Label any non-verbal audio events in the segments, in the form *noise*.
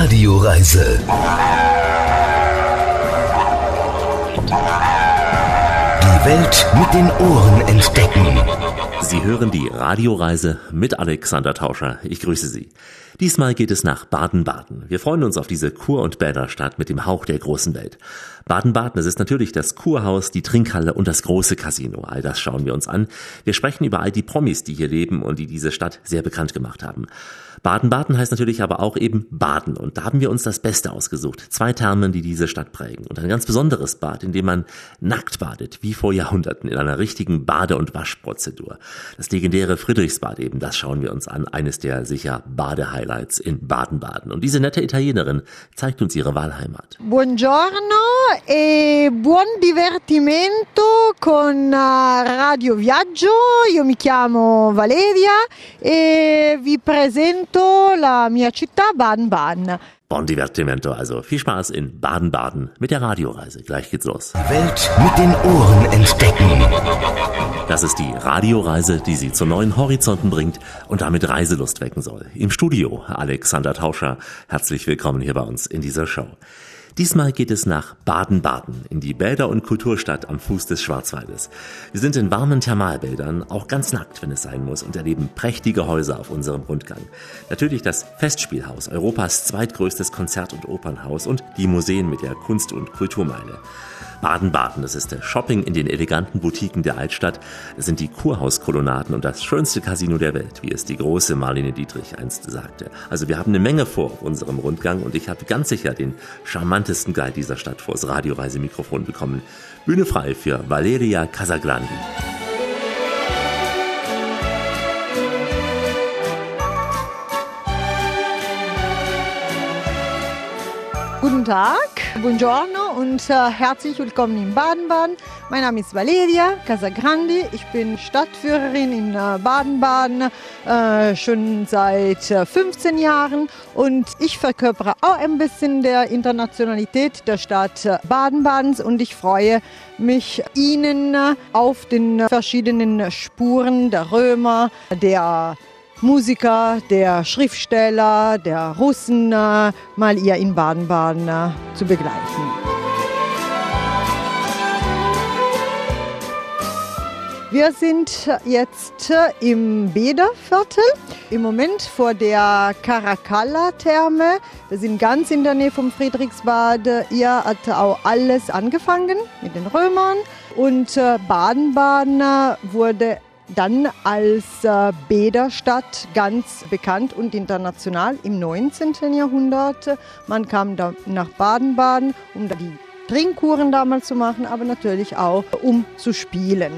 Radioreise. Die Welt mit den Ohren entdecken. Sie hören die Radioreise mit Alexander Tauscher. Ich grüße Sie. Diesmal geht es nach Baden-Baden. Wir freuen uns auf diese Kur- und Bäderstadt mit dem Hauch der großen Welt. Baden-Baden, das ist natürlich das Kurhaus, die Trinkhalle und das große Casino. All das schauen wir uns an. Wir sprechen über all die Promis, die hier leben und die diese Stadt sehr bekannt gemacht haben. Baden-Baden heißt natürlich aber auch eben Baden. Und da haben wir uns das Beste ausgesucht. Zwei Thermen, die diese Stadt prägen. Und ein ganz besonderes Bad, in dem man nackt badet, wie vor Jahrhunderten, in einer richtigen Bade- und Waschprozedur. Das legendäre Friedrichsbad eben, das schauen wir uns an. Eines der sicher Badehighlights in Baden-Baden. Und diese nette Italienerin zeigt uns ihre Wahlheimat. Buongiorno e buon divertimento con eh, Radio Viaggio. Io mi chiamo Valeria e vi presento la mia città Baden-Baden. Bon Divertimento, also viel Spaß in Baden-Baden mit der Radioreise. Gleich geht's los. Die Welt mit den Ohren entdecken. Das ist die Radioreise, die Sie zu neuen Horizonten bringt und damit Reiselust wecken soll. Im Studio Alexander Tauscher. Herzlich willkommen hier bei uns in dieser Show. Diesmal geht es nach Baden-Baden, in die Bäder- und Kulturstadt am Fuß des Schwarzwaldes. Wir sind in warmen Thermalbädern, auch ganz nackt, wenn es sein muss, und erleben prächtige Häuser auf unserem Rundgang. Natürlich das Festspielhaus, Europas zweitgrößtes Konzert- und Opernhaus und die Museen mit der Kunst- und Kulturmeile. Baden-Baden, das ist der Shopping in den eleganten Boutiquen der Altstadt. Es sind die Kurhauskolonnaden und das schönste Casino der Welt, wie es die große Marlene Dietrich einst sagte. Also wir haben eine Menge vor auf unserem Rundgang und ich habe ganz sicher den charmantesten Guide dieser Stadt vors Radioreisemikrofon bekommen. Bühne frei für Valeria Casagrandi. Guten Tag, buongiorno und äh, herzlich willkommen in Baden-Baden. Mein Name ist Valeria Casagrandi. Ich bin Stadtführerin in äh, Baden-Baden äh, schon seit äh, 15 Jahren und ich verkörpere auch ein bisschen der Internationalität der Stadt äh, Baden-Badens und ich freue mich, Ihnen äh, auf den verschiedenen Spuren der Römer, der Musiker, der Schriftsteller, der Russen mal hier in Baden-Baden äh, zu begleiten. Wir sind jetzt äh, im Bäderviertel, im Moment vor der Caracalla-Therme. Wir sind ganz in der Nähe vom Friedrichsbad. Hier hat auch alles angefangen mit den Römern und äh, Baden-Baden wurde dann als äh, Bäderstadt ganz bekannt und international im 19. Jahrhundert. Man kam da nach Baden-Baden, um die Trinkkuren damals zu machen, aber natürlich auch um zu spielen.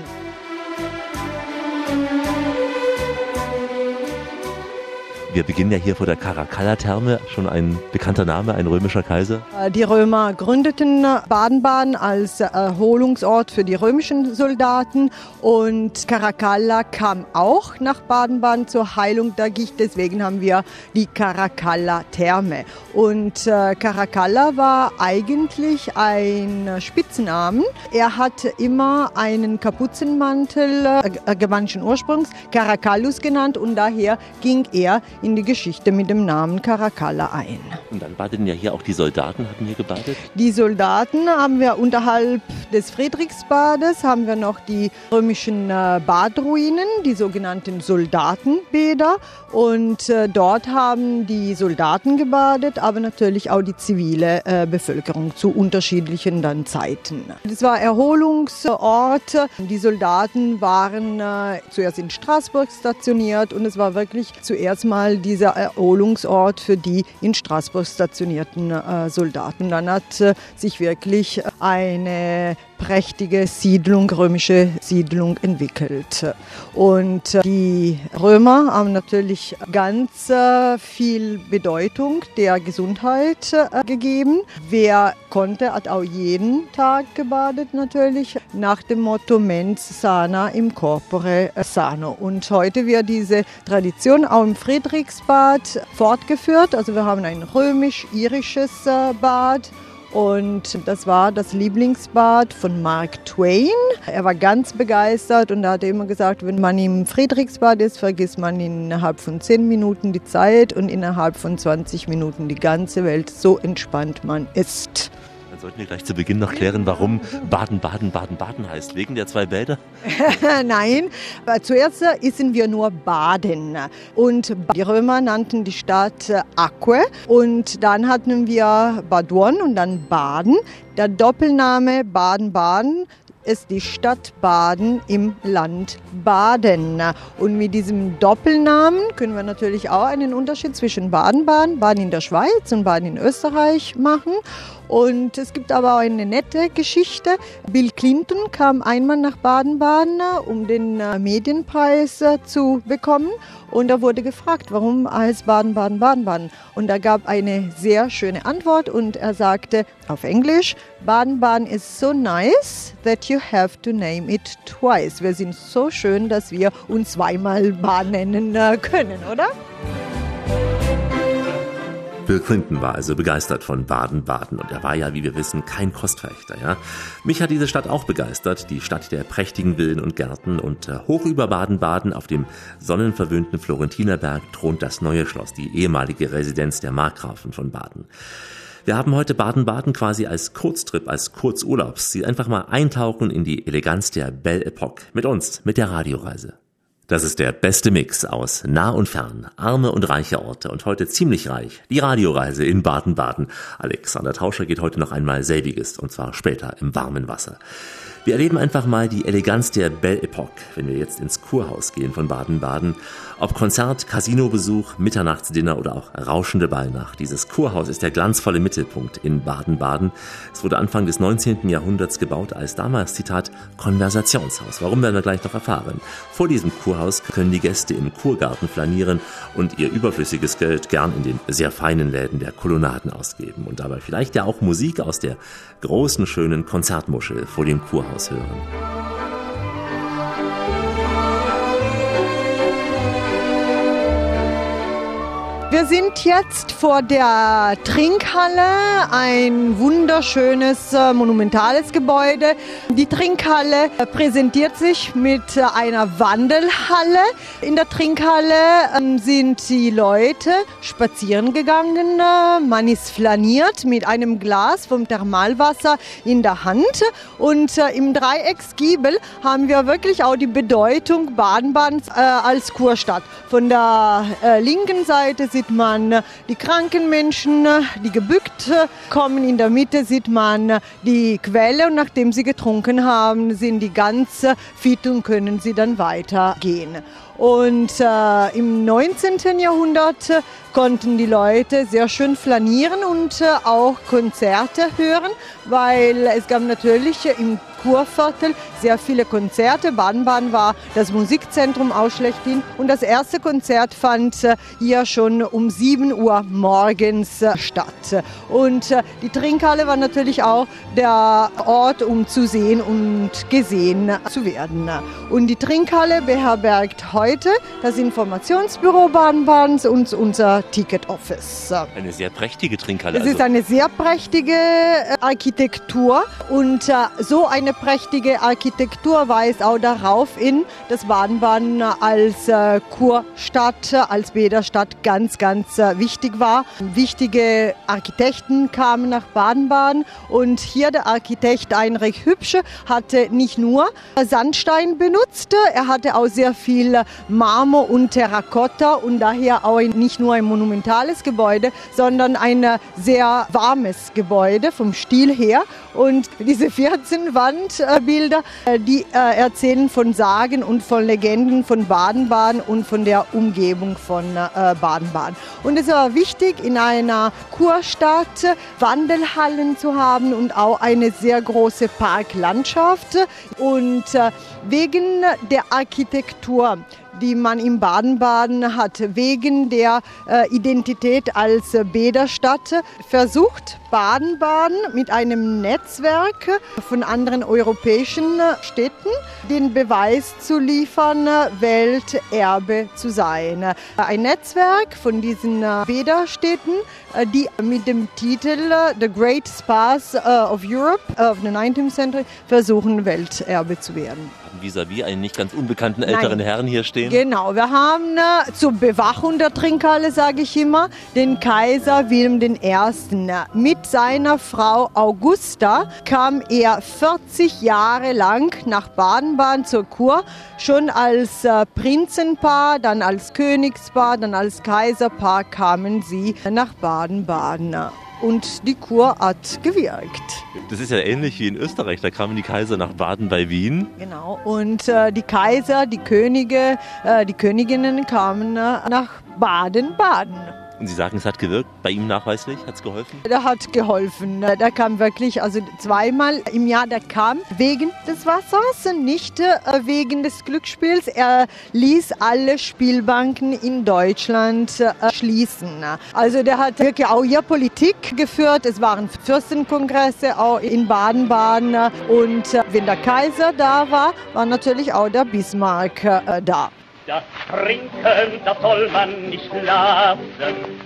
Wir beginnen ja hier vor der Caracalla-Therme, schon ein bekannter Name, ein römischer Kaiser. Äh, Die Römer gründeten Baden-Baden als Erholungsort für die römischen Soldaten und Caracalla kam auch nach Baden-Baden zur Heilung der Gicht. Deswegen haben wir die Caracalla-Therme. Und äh, Caracalla war eigentlich ein Spitznamen. Er hatte immer einen Kapuzenmantel äh, germanischen Ursprungs, Caracallus genannt und daher ging er in die Geschichte mit dem Namen Caracalla ein. Und dann badeten ja hier auch die Soldaten, hatten hier gebadet. Die Soldaten haben wir unterhalb des Friedrichsbades, haben wir noch die römischen äh, Badruinen, die sogenannten Soldatenbäder. Und äh, dort haben die Soldaten gebadet, aber natürlich auch die zivile äh, Bevölkerung zu unterschiedlichen dann Zeiten. Das war Erholungsort. Die Soldaten waren zuerst in Straßburg stationiert und es war wirklich zuerst mal dieser Erholungsort für die in Straßburg stationierten äh, Soldaten. Dann hat äh, sich wirklich eine prächtige Siedlung, römische Siedlung entwickelt. Und äh, die Römer haben natürlich ganz äh, viel Bedeutung der Gesundheit äh, gegeben. Wer konnte, hat auch jeden Tag gebadet natürlich, nach dem Motto mens sana im corpore sano. Und heute wird diese Tradition auch im Friedrichsbad fortgeführt. Also wir haben ein römisch-irisches Bad Und das war das Lieblingsbad von Mark Twain. Er war ganz begeistert und er hat immer gesagt, wenn man im Friedrichsbad ist, vergisst man innerhalb von 10 Minuten die Zeit und innerhalb von 20 Minuten die ganze Welt. So entspannt man ist sollten wir gleich zu Beginn noch klären, warum Baden, Baden, Baden, Baden heißt. Wegen der zwei Bäder? *laughs* Nein, zuerst sind wir nur Baden. Und die Römer nannten die Stadt Aquae. Und dann hatten wir Baduon und dann Baden. Der Doppelname Baden-Baden ist die Stadt Baden im Land Baden. Und mit diesem Doppelnamen können wir natürlich auch einen Unterschied zwischen Baden-Baden, Baden in der Schweiz und Baden in Österreich machen. Und es gibt aber auch eine nette Geschichte. Bill Clinton kam einmal nach Baden-Baden, um den äh, Medienpreis äh, zu bekommen. Und er wurde gefragt, warum heißt Baden-Baden Baden-Baden? Und er gab eine sehr schöne Antwort und er sagte auf Englisch, Baden-Baden is so nice that you have to name it twice. Wir sind so schön, dass wir uns zweimal Baden nennen äh, können, oder? Bill Clinton war also begeistert von Baden-Baden und er war ja, wie wir wissen, kein Kostverächter. Ja? Mich hat diese Stadt auch begeistert, die Stadt der prächtigen Villen und Gärten und äh, hoch über Baden-Baden auf dem sonnenverwöhnten Florentinerberg thront das neue Schloss, die ehemalige Residenz der Markgrafen von Baden. Wir haben heute Baden-Baden quasi als Kurztrip, als Kurzurlaubs. Sie einfach mal eintauchen in die Eleganz der Belle Epoque. Mit uns, mit der Radioreise. Das ist der beste Mix aus nah und fern, arme und reiche Orte und heute ziemlich reich. Die Radioreise in Baden-Baden. Alexander Tauscher geht heute noch einmal selbiges und zwar später im warmen Wasser. Wir erleben einfach mal die Eleganz der Belle Epoque, wenn wir jetzt ins Kurhaus gehen von Baden-Baden. Ob Konzert, Casinobesuch, Mitternachtsdinner oder auch rauschende Ballnacht. Dieses Kurhaus ist der glanzvolle Mittelpunkt in Baden-Baden. Es wurde Anfang des 19. Jahrhunderts gebaut als damals, Zitat, Konversationshaus. Warum werden wir gleich noch erfahren. Vor diesem Kurhaus können die Gäste im Kurgarten flanieren und ihr überflüssiges Geld gern in den sehr feinen Läden der Kolonnaden ausgeben und dabei vielleicht ja auch Musik aus der großen, schönen Konzertmuschel vor dem Kurhaus hören. Wir sind jetzt vor der Trinkhalle, ein wunderschönes, äh, monumentales Gebäude. Die Trinkhalle präsentiert sich mit einer Wandelhalle. In der Trinkhalle ähm, sind die Leute spazieren gegangen. Man ist flaniert mit einem Glas vom Thermalwasser in der Hand. Und äh, im Dreiecksgiebel haben wir wirklich auch die Bedeutung Baden-Badens äh, als Kurstadt. Von der linken Seite sind sieht man die kranken Menschen, die gebückt kommen. In der Mitte sieht man die Quelle und nachdem sie getrunken haben, sind die ganz fit und können sie dann weitergehen. Und äh, im 19. Jahrhundert konnten die Leute sehr schön flanieren und äh, auch Konzerte hören, weil es gab natürlich im Kurviertel sehr viele Konzerte. Baden-Baden war das Musikzentrum auch schlechthin. Und das erste Konzert fand äh, hier schon um 7 Uhr morgens äh, statt. Und äh, die Trinkhalle war natürlich auch der Ort, um zu sehen und gesehen zu werden. Und die Trinkhalle beherbergt heute das Informationsbüro Baden-Badens und unser Ticket Office. Eine sehr prächtige Trinkhalle. Es also. ist eine sehr prächtige Architektur und so eine eine prächtige Architektur weist auch darauf hin, dass Baden-Baden als äh, Kurstadt, als Bäderstadt ganz, ganz äh, wichtig war. Wichtige Architekten kamen nach Baden-Baden und hier der Architekt Heinrich Hübsche hatte nicht nur Sandstein benutzt, er hatte auch sehr viel Marmor und Terrakotta und daher auch nicht nur ein monumentales Gebäude, sondern ein sehr warmes Gebäude vom Stil her. Und diese 14 Wand Wandbilder, äh, die äh, erzählen von Sagen und von Legenden von Baden-Baden und von der Umgebung von äh, Baden-Baden. Und es war wichtig, in einer Kurstadt Wandelhallen zu haben und auch eine sehr große Parklandschaft. Und wegen der Architektur die man in Baden-Baden hat, wegen der äh, Identität als Bäderstadt versucht, Baden-Baden mit einem Netzwerk von anderen europäischen Städten den Beweis zu liefern, Welterbe zu sein. Ein Netzwerk von diesen Bäderstädten, die mit dem Titel The Great Spas of Europe of the 19th Century versuchen, Welterbe zu werden vis-à-vis -vis einen nicht ganz unbekannten älteren Nein. Herrn hier stehen? Genau, wir haben äh, zur Bewachung der Trinkhalle, sage ich immer, den Kaiser Wilhelm I. Mit seiner Frau Augusta kam er 40 Jahre lang nach Baden-Baden zur Kur, schon als äh, Prinzenpaar, dann als Königspaar, dann als Kaiserpaar kamen sie nach Baden-Baden und die Kur hat gewirkt. Das ist ja ähnlich wie in Österreich. Da kamen die Kaiser nach Baden bei Wien. Genau. Und äh, die Kaiser, die Könige, äh, die Königinnen kamen äh, nach Baden-Baden. Und Sie sagen, es hat gewirkt, bei ihm nachweislich? Hat es geholfen? Der hat geholfen. Der kam wirklich, also zweimal im Jahr, der kam wegen des Wassers, nicht äh, wegen des Glücksspiels. Er ließ alle Spielbanken in Deutschland äh, schließen. Also der hat wirklich auch hier Politik geführt. Es waren Fürstenkongresse auch in Baden-Baden. Und äh, wenn der Kaiser da war, war natürlich auch der Bismarck da. Das Trinken, das soll man nicht lassen.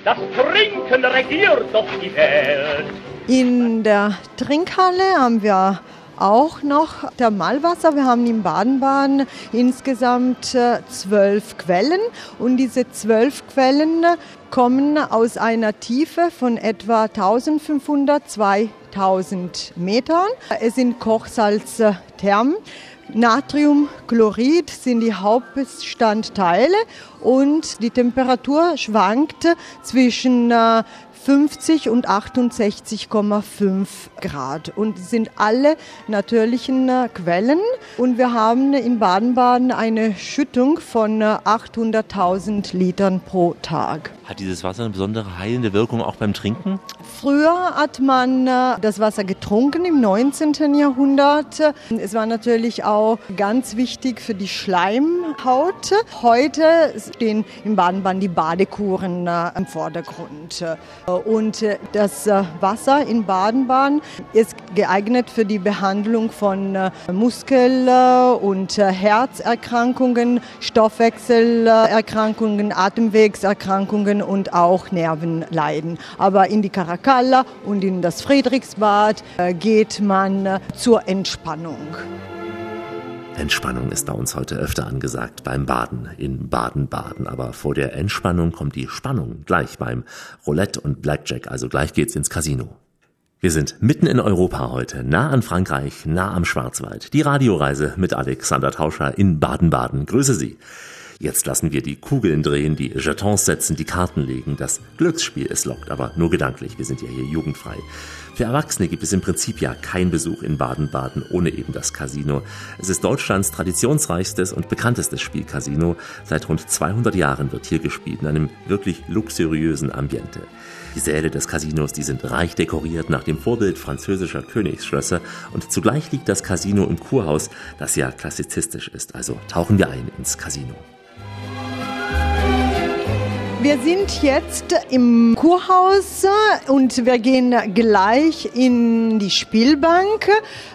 Das Trinken regiert doch die Welt. In der Trinkhalle haben wir auch noch Thermalwasser. Wir haben in Baden-Baden insgesamt äh, zwölf Quellen und diese zwölf Quellen kommen aus einer Tiefe von etwa 1500, 2000 Metern. Es sind Kochsalzthermen. Natriumchlorid sind die Hauptbestandteile und die Temperatur schwankt zwischen 50 äh, und 68,5 Grad und sind alle natürlichen äh, Quellen und wir haben in Baden-Baden eine Schüttung von 800.000 äh, Litern pro Tag. Hat dieses Wasser eine besondere heilende Wirkung auch beim Trinken? Früher hat man äh, das Wasser getrunken im 19. Jahrhundert. Es war natürlich auch ganz wichtig für die Schleimhaut. Heute stehen in Baden-Baden die Badekuren im Vordergrund. Und äh, das Wasser in Baden-Baden ist geeignet für die Behandlung von Muskel- und Herzerkrankungen, Stoffwechselerkrankungen, Atemwegserkrankungen und auch Nervenleiden. Aber in die Caracas Kalla und in das Friedrichsbad äh, geht man äh, zur Entspannung. Entspannung ist bei uns heute öfter angesagt beim Baden in Baden-Baden. Aber vor der Entspannung kommt die Spannung gleich beim Roulette und Blackjack. Also gleich geht's ins Casino. Wir sind mitten in Europa heute, nah an Frankreich, nah am Schwarzwald. Die Radioreise mit Alexander Tauscher in Baden-Baden. Grüße Sie. Jetzt lassen wir die Kugeln drehen, die Jetons setzen, die Karten legen. Das Glücksspiel ist lockt, aber nur gedanklich. Wir sind ja hier jugendfrei. Für Erwachsene gibt es im Prinzip ja kein Besuch in Baden-Baden ohne eben das Casino. Es ist Deutschlands traditionsreichstes und bekanntestes Spielcasino. Seit rund 200 Jahren wird hier gespielt in einem wirklich luxuriösen Ambiente. Die Säle des Casinos, die sind reich dekoriert nach dem Vorbild französischer Königsschlösser und zugleich liegt das Casino im Kurhaus, das ja klassizistisch ist. Also tauchen wir ein ins Casino. Wir sind jetzt im Kurhaus und wir gehen gleich in die Spielbank.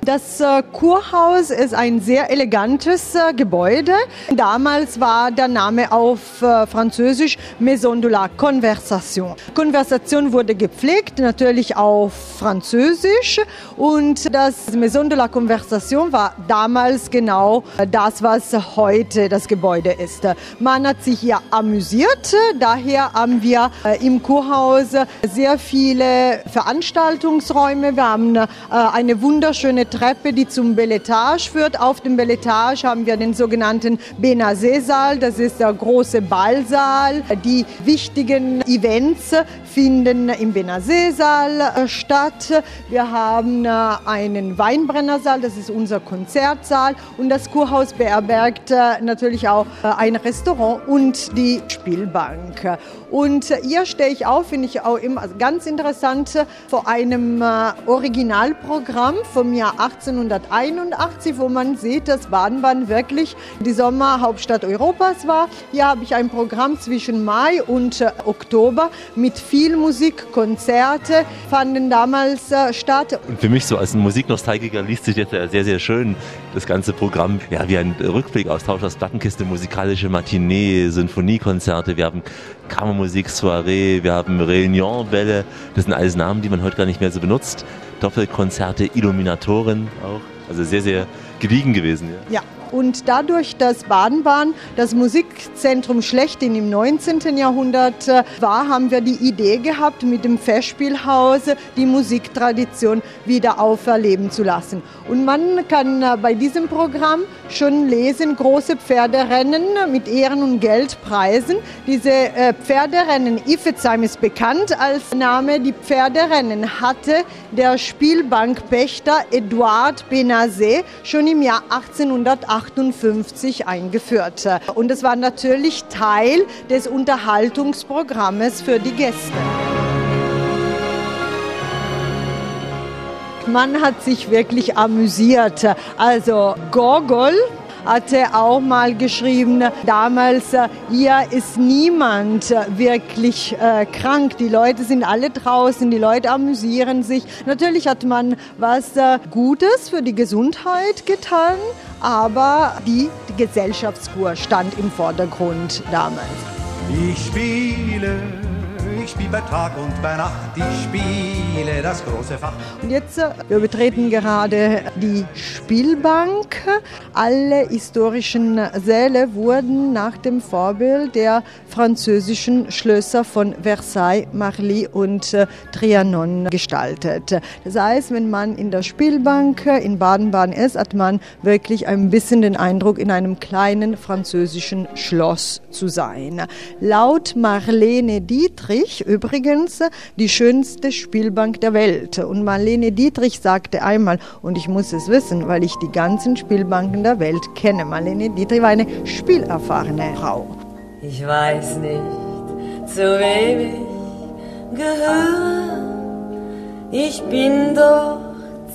Das äh, Kurhaus ist ein sehr elegantes äh, Gebäude. Damals war der Name auf äh, Französisch Maison de la Conversation. Conversation wurde gepflegt, natürlich auf Französisch und das Maison de la Conversation war damals genau das, was heute das Gebäude ist. Man hat sich hier amüsiert, daher daher haben wir äh, im Kurhaus sehr viele Veranstaltungsräume. Wir haben äh, eine wunderschöne Treppe, die zum Belletage führt. Auf dem Belletage haben wir den sogenannten Benazé-Saal. Das ist der große Ballsaal. Die wichtigen Events finden im Benazé-Saal äh, statt. Wir haben einen Weinbrennersaal, das ist unser Konzertsaal. Und das Kurhaus beherbergt natürlich auch ein Restaurant und die Spielbank. Und hier stehe ich auf, finde ich auch immer ganz interessant, vor einem Originalprogramm vom Jahr 1881, wo man sieht, dass Baden-Baden wirklich die Sommerhauptstadt Europas war. Hier habe ich ein Programm zwischen Mai und Oktober mit viel Musik, Konzerte fanden damals statt. Und für mich so als Musiknostalgiker liest sich jetzt sehr, sehr schön das ganze Programm. Ja, wie ein Rückblick aus Tauschers Plattenkiste, musikalische Matinee, Sinfoniekonzerte, wir haben Kammermusik, Soiree, wir haben Réunion-Bälle. Das sind alles Namen, die man heute gar nicht mehr so benutzt. Doppelkonzerte, Illuminatoren auch. Also sehr, sehr gediegen gewesen. Ja. ja. Und dadurch, dass Baden-Baden das Musikzentrum schlechthin im 19. Jahrhundert äh, war, haben wir die Idee gehabt, mit dem Festspielhaus die Musiktradition wieder auferleben zu lassen. Und man kann äh, bei diesem Programm schon lesen, große Pferderennen mit Ehren- und Geldpreisen. Diese äh, Pferderennen, Iffezheim ist bekannt als Name. Die Pferderennen hatte der Spielbankpächter Eduard Benazet schon im Jahr 1880 1958 eingeführt. Und es war natürlich Teil des Unterhaltungsprogrammes für die Gäste. Man hat sich wirklich amüsiert. Also Gogol, hatte auch mal geschrieben, damals, äh, hier ist niemand äh, wirklich äh, krank. Die Leute sind alle draußen, die Leute amüsieren sich. Natürlich hat man was äh, Gutes für die Gesundheit getan, aber die, die Gesellschaftskur stand im Vordergrund damals. Ich spiele ich spiele bei Tag und bei Nacht, ich spiele das große Fach. Und jetzt, äh, wir betreten gerade die Spielbank. Alle historischen Säle wurden nach dem Vorbild der französischen Schlösser von Versailles, Marly und äh, Trianon gestaltet. Das heißt, wenn man in der Spielbank in Baden-Baden ist, hat man wirklich ein bisschen den Eindruck, in einem kleinen französischen Schloss zu sein. Laut Marlene Dietrich übrigens die schönste Spielbank der Welt. Und Marlene Dietrich sagte einmal, und ich muss es wissen, weil ich die ganzen Spielbanken der Welt kenne. Marlene Dietrich war eine spielerfahrene Frau. Ich weiß nicht, zu wem ich gehöre. Ich bin doch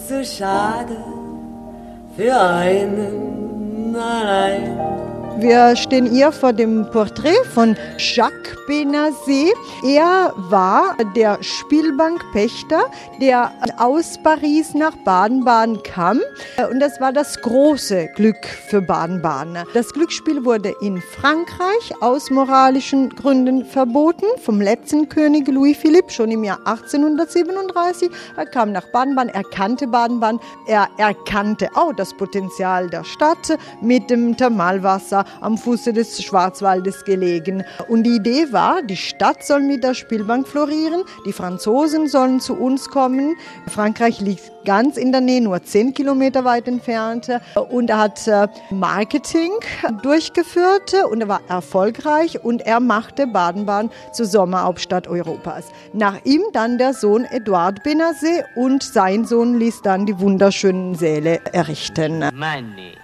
zu schade für einen allein. Wir stehen hier vor dem Porträt von Jacques Benazet. Er war der Spielbankpächter, der aus Paris nach Baden-Baden kam. Und das war das große Glück für Baden-Baden. Das Glücksspiel wurde in Frankreich aus moralischen Gründen verboten vom letzten König Louis Philippe schon im Jahr 1837. Er kam nach Baden-Baden, er kannte Baden-Baden, er erkannte auch das Potenzial der Stadt mit dem Thermalwasser am Fuße des Schwarzwaldes gelegen. Und die Idee war, die Stadt soll mit der Spielbank florieren, die Franzosen sollen zu uns kommen. Frankreich liegt ganz in der Nähe, nur zehn Kilometer weit entfernt. Und er hat äh, Marketing durchgeführt und er war erfolgreich und er machte Baden-Baden zur Sommerhauptstadt Europas. Nach ihm dann der Sohn Eduard Benazet und sein Sohn ließ dann die wunderschönen Säle errichten. Money.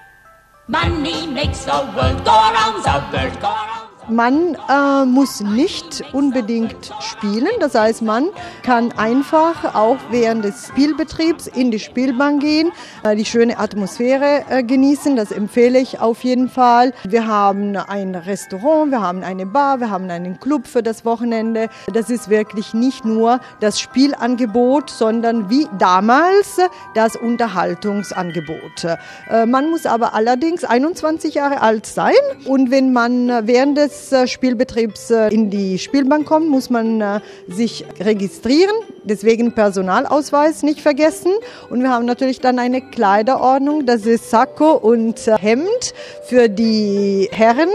Money makes the world go around, the world go around. Man äh, muss nicht unbedingt spielen, das heißt, man kann einfach auch während des Spielbetriebs in die Spielbank gehen, äh, die schöne Atmosphäre äh, genießen, das empfehle ich auf jeden Fall. Wir haben ein Restaurant, wir haben eine Bar, wir haben einen Club für das Wochenende. Das ist wirklich nicht nur das Spielangebot, sondern wie damals das Unterhaltungsangebot. Äh, man muss aber allerdings 21 Jahre alt sein und wenn man während des des Spielbetriebs äh, in die Spielbank kommt, muss man äh, sich registrieren. Deswegen Personalausweis nicht vergessen. Und wir haben natürlich dann eine Kleiderordnung. Das ist Sakko und äh, Hemd für die Herren.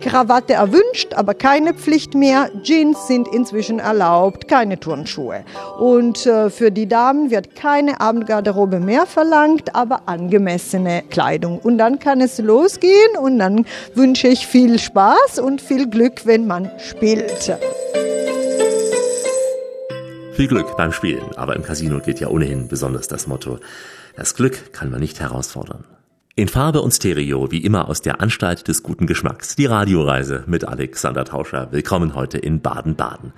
Krawatte erwünscht, aber keine Pflicht mehr. Jeans sind inzwischen erlaubt, keine Turnschuhe. Und für die Damen wird keine Abendgarderobe mehr verlangt, aber angemessene Kleidung. Und dann kann es losgehen und dann wünsche ich viel Spaß und viel Glück, wenn man spielt. Viel Glück beim Spielen, aber im Casino gilt ja ohnehin besonders das Motto, das Glück kann man nicht herausfordern. In Farbe und Stereo, wie immer aus der Anstalt des guten Geschmacks. Die Radioreise mit Alexander Tauscher. Willkommen heute in Baden-Baden.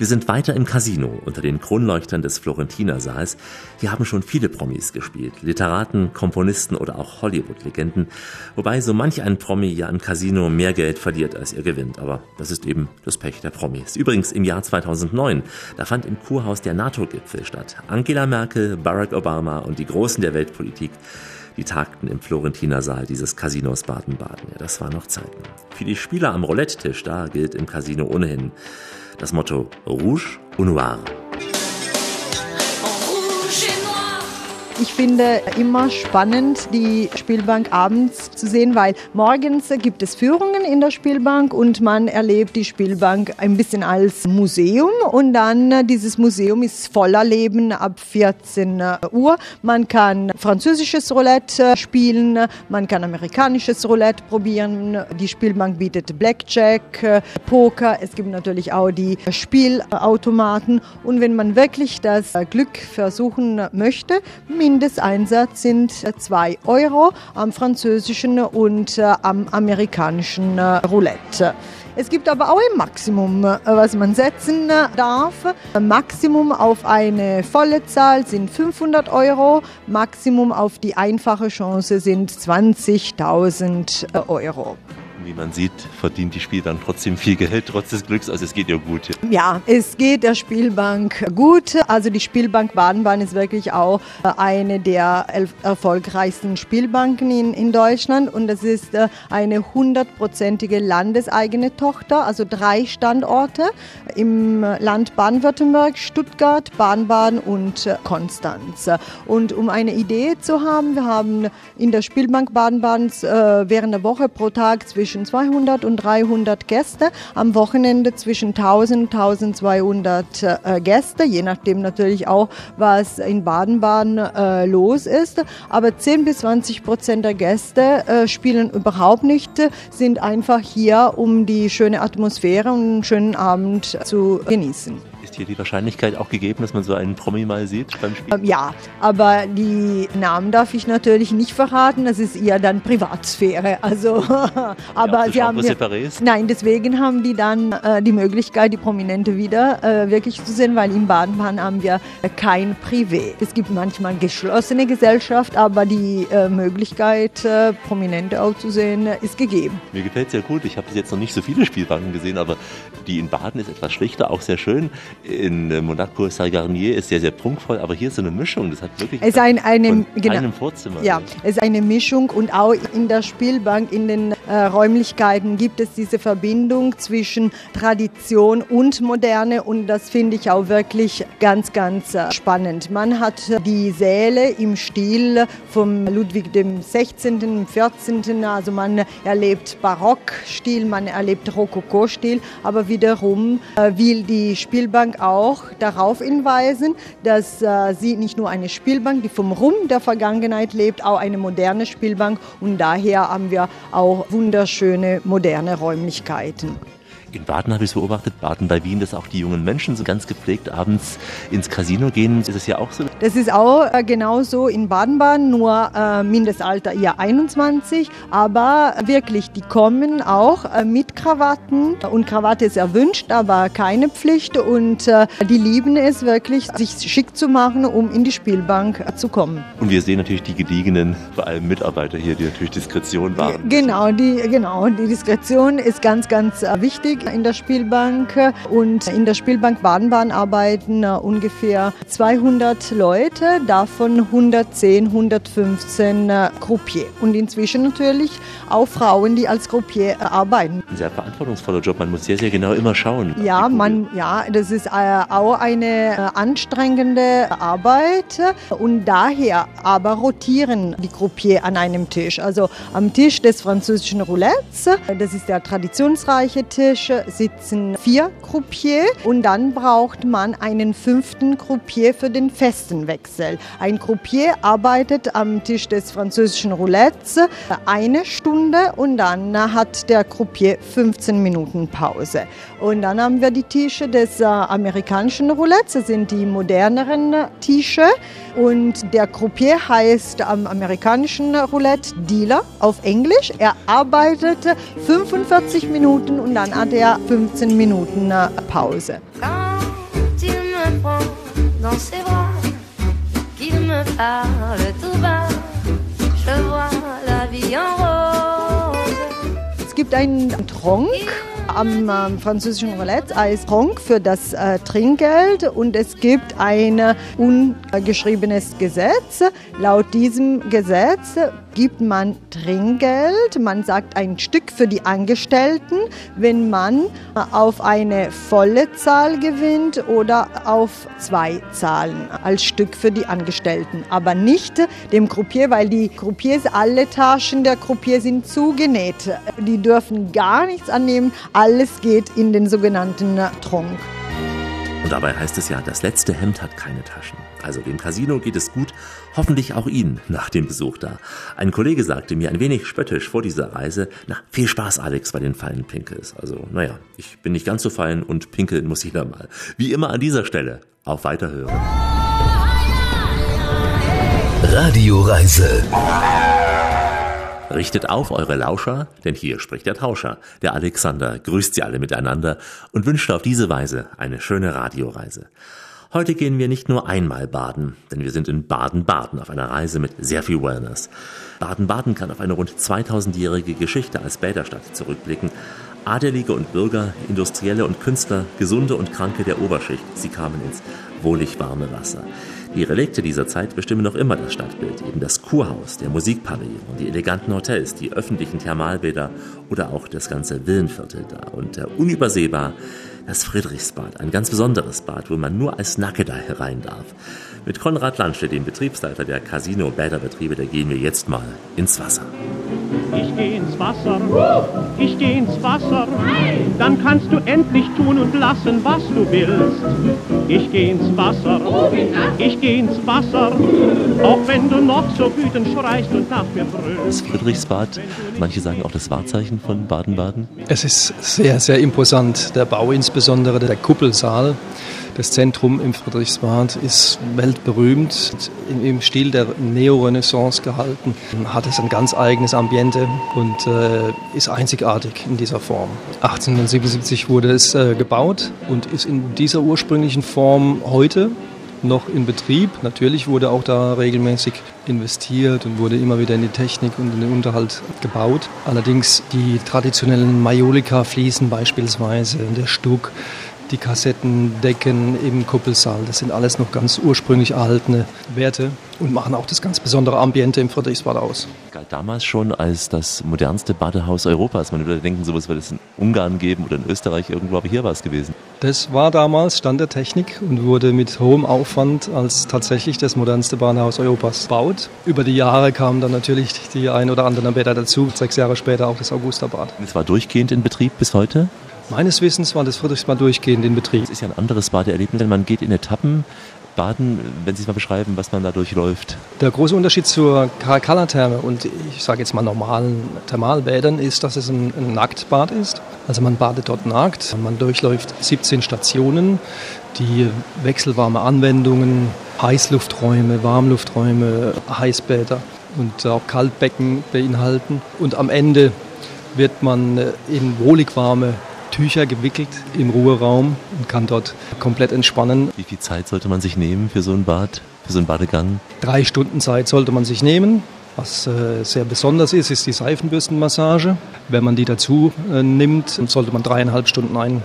Wir sind weiter im Casino unter den Kronleuchtern des Florentinersaals. Hier haben schon viele Promis gespielt. Literaten, Komponisten oder auch Hollywood-Legenden. Wobei so manch ein Promi ja im Casino mehr Geld verliert, als er gewinnt. Aber das ist eben das Pech der Promis. Übrigens im Jahr 2009, da fand im Kurhaus der NATO-Gipfel statt. Angela Merkel, Barack Obama und die Großen der Weltpolitik die tagten im Florentiner Saal dieses Casinos Baden-Baden. Ja, das waren noch Zeiten. Für die Spieler am Roulette-Tisch, da gilt im Casino ohnehin das Motto Rouge ou Noir. Ich finde immer spannend, die Spielbank abends zu sehen, weil morgens gibt es Führungen in der Spielbank und man erlebt die Spielbank ein bisschen als Museum und dann äh, dieses Museum ist voller Leben ab 14 Uhr. Man kann französisches Roulette äh, spielen, man kann amerikanisches Roulette probieren. Die Spielbank bietet Blackjack, äh, Poker, es gibt natürlich auch die Spielautomaten und wenn man wirklich das Glück versuchen möchte, Mindesteinsatz sind 2 Euro am französischen und äh, am amerikanischen äh, Roulette. Es gibt aber auch ein Maximum, äh, was man setzen darf. Maximum auf eine volle Zahl sind 500 Euro, Maximum auf die einfache Chance sind 20.000 Euro wie man sieht, verdient die Spiel dann trotzdem viel Geld, trotz des Glücks. Also es geht ja gut. Ja, es geht der Spielbank gut. Also die Spielbank Baden-Baden ist wirklich auch äh, eine der erfolgreichsten Spielbanken in, in Deutschland. Und das ist äh, eine hundertprozentige landeseigene Tochter, also drei Standorte im Land Baden-Württemberg, Stuttgart, Baden-Baden und äh, Konstanz. Und um eine Idee zu haben, wir haben in der Spielbank Baden-Badens während der Woche pro Tag zwischen zwischen 200 und 300 Gäste, am Wochenende zwischen 1000 und 1200 äh, Gäste, je nachdem natürlich auch, was in Baden-Baden äh, los ist. Aber 10 bis 20 Prozent der Gäste äh, spielen überhaupt nicht, sind einfach hier, um die schöne Atmosphäre und einen schönen Abend zu genießen hier die Wahrscheinlichkeit auch gegeben, dass man so einen Promi mal sieht beim Spiel? Ähm, ja, aber die Namen darf ich natürlich nicht verraten. Das ist eher dann Privatsphäre. Also, *laughs* aber ja, sie haben ja, nein, deswegen haben die dann äh, die Möglichkeit, die Prominente wieder äh, wirklich zu sehen, weil in Baden-Baden haben wir äh, kein Privé. Es gibt manchmal geschlossene Gesellschaft, aber die äh, Möglichkeit, äh, Prominente auch zu sehen, ist gegeben. Mir gefällt es sehr gut. Ich habe jetzt noch nicht so viele Spielbanken gesehen, aber die in Baden ist etwas schlichter, auch sehr schön in äh, Monaco Saint-Garnier ist sehr, sehr prunkvoll, aber hier ist so eine Mischung. Das hat wirklich es ist ein, eine, genau, einem Vorzimmer. Ja, es ist eine Mischung und auch in der Spielbank, in den äh, Räumlichkeiten gibt es diese Verbindung zwischen Tradition und Moderne und das finde ich auch wirklich ganz, ganz äh, spannend. Man hat die Säle im Stil von Ludwig dem 16., 14., also man erlebt Barockstil, man erlebt Rokoko-Stil, aber wiederum äh, will die Spielbank auch darauf hinweisen, dass äh, sie nicht nur eine Spielbank, die vom Rum der Vergangenheit lebt, auch eine moderne Spielbank und daher haben wir auch wunderschöne moderne Räumlichkeiten. In Baden habe ich es beobachtet, Baden bei Wien, dass auch die jungen Menschen so ganz gepflegt abends ins Casino gehen. Ist das ja auch so? Das ist auch äh, genauso in Baden-Baden, nur äh, Mindestalter eher 21. Aber wirklich, die kommen auch äh, mit Krawatten. Und Krawatte ist erwünscht, aber keine Pflicht. Und die lieben es wirklich, sich schick zu machen, um in die Spielbank zu kommen. Und wir sehen natürlich die gediegenen, vor allem Mitarbeiter hier, die natürlich Diskretion wahren. Genau, die, genau, die Diskretion ist ganz, ganz äh, wichtig in der Spielbank und in der Spielbank Baden-Baden arbeiten ungefähr 200 Leute, davon 110, 115 Croupier und inzwischen natürlich auch Frauen, die als Croupier arbeiten. Ein sehr verantwortungsvoller Job, man muss sehr, sehr genau immer schauen. Ja, man, ja das ist äh, auch eine äh, anstrengende Arbeit und daher aber rotieren die Croupier an einem Tisch. Also am Tisch des französischen Roulettes, das ist der traditionsreiche Tisch, Tisch sitzen vier Croupier und dann braucht man einen fünften Croupier für den festen Wechsel. Ein Croupier arbeitet am Tisch des französischen Roulettes eine Stunde und dann hat der Croupier 15 Minuten Pause. Und dann haben wir die Tische des äh, amerikanischen Roulettes, das sind die moderneren Tische. Und der Croupier heißt am amerikanischen Roulette Dealer auf Englisch. Er arbeitet 45 Minuten und dann hat er 15 Minuten äh, Pause. Es gibt einen Tronk am äh, französischen Roulette als Tronk für das äh, Trinkgeld und es gibt ein ungeschriebenes Gesetz. Laut diesem Gesetz gibt man Trinkgeld, man sagt ein Stück für die Angestellten, wenn man auf eine volle Zahl gewinnt oder auf zwei Zahlen als Stück für die Angestellten, aber nicht dem Croupier, weil die Croupiers, alle Taschen der Croupier sind zugenäht. Die dürfen gar nichts annehmen, alles geht in den sogenannten Tronk. Und dabei heißt es ja, das letzte Hemd hat keine Taschen. Also dem Casino geht es gut, hoffentlich auch Ihnen nach dem Besuch da. Ein Kollege sagte mir ein wenig spöttisch vor dieser Reise, na, viel Spaß Alex bei den feinen Pinkels. Also, naja, ich bin nicht ganz so fein und pinkeln muss ich da mal. Wie immer an dieser Stelle, auf Weiterhören. Radioreise. Richtet auf eure Lauscher, denn hier spricht der Tauscher. Der Alexander grüßt sie alle miteinander und wünscht auf diese Weise eine schöne Radioreise. Heute gehen wir nicht nur einmal baden, denn wir sind in Baden-Baden auf einer Reise mit sehr viel Wellness. Baden-Baden kann auf eine rund 2000-jährige Geschichte als Bäderstadt zurückblicken. Adelige und Bürger, Industrielle und Künstler, Gesunde und Kranke der Oberschicht, sie kamen ins wohlig warme Wasser. Die Relikte dieser Zeit bestimmen noch immer das Stadtbild, eben das Kurhaus, der Musikpavillon, die eleganten Hotels, die öffentlichen Thermalbäder oder auch das ganze Villenviertel da. Und äh, unübersehbar das Friedrichsbad, ein ganz besonderes Bad, wo man nur als Nacketer herein darf. Mit Konrad Lanschle, dem Betriebsleiter der Casino-Bäderbetriebe, da gehen wir jetzt mal ins Wasser. Ich geh ins Wasser, ich geh ins Wasser, dann kannst du endlich tun und lassen, was du willst. Ich geh ins Wasser, ich geh ins Wasser, auch wenn du noch so wütend schreist und nach mir brüllst. Das Friedrichsbad, manche sagen auch das Wahrzeichen von Baden-Baden. Es ist sehr, sehr imposant. Der Bau insbesondere der Kuppelsaal. Das Zentrum im Friedrichsbad ist weltberühmt, im Stil der Neorenaissance gehalten, hat es ein ganz eigenes Ambiente und äh, ist einzigartig in dieser Form. 1877 wurde es äh, gebaut und ist in dieser ursprünglichen Form heute noch in Betrieb. Natürlich wurde auch da regelmäßig investiert und wurde immer wieder in die Technik und in den Unterhalt gebaut. Allerdings die traditionellen Majolika-Fliesen beispielsweise, der Stuck, die Kassettendecken im Kuppelsaal. Das sind alles noch ganz ursprünglich erhaltene Werte und machen auch das ganz besondere Ambiente im Friedrichsbad aus. Galt damals schon als das modernste Badehaus Europas. Man würde denken, sowas wird es in Ungarn geben oder in Österreich irgendwo, aber hier war es gewesen. Das war damals Stand der Technik und wurde mit hohem Aufwand als tatsächlich das modernste Badehaus Europas gebaut. Über die Jahre kamen dann natürlich die ein oder anderen Bäder dazu. Sechs Jahre später auch das Augusterbad. Es war durchgehend in Betrieb bis heute? Meines Wissens war das Friedrichsbad durchgehend in Betrieb. Es ist ja ein anderes Badeerlebnis, denn man geht in Etappen baden, wenn Sie es mal beschreiben, was man da durchläuft. Der große Unterschied zur Caracalla-Therme und ich sage jetzt mal normalen Thermalbädern ist, dass es ein, ein Nacktbad ist. Also man badet dort nackt, man durchläuft 17 Stationen, die wechselwarme Anwendungen, Heißlufträume, Warmlufträume, Heißbäder und auch Kaltbecken beinhalten. Und am Ende wird man in wohlig warme Tücher gewickelt im Ruheraum und kann dort komplett entspannen. Wie viel Zeit sollte man sich nehmen für so ein Bad, für so einen Badegang? Drei Stunden Zeit sollte man sich nehmen. Was äh, sehr besonders ist, ist die Seifenbürstenmassage. Wenn man die dazu äh, nimmt, sollte man dreieinhalb Stunden einplanen,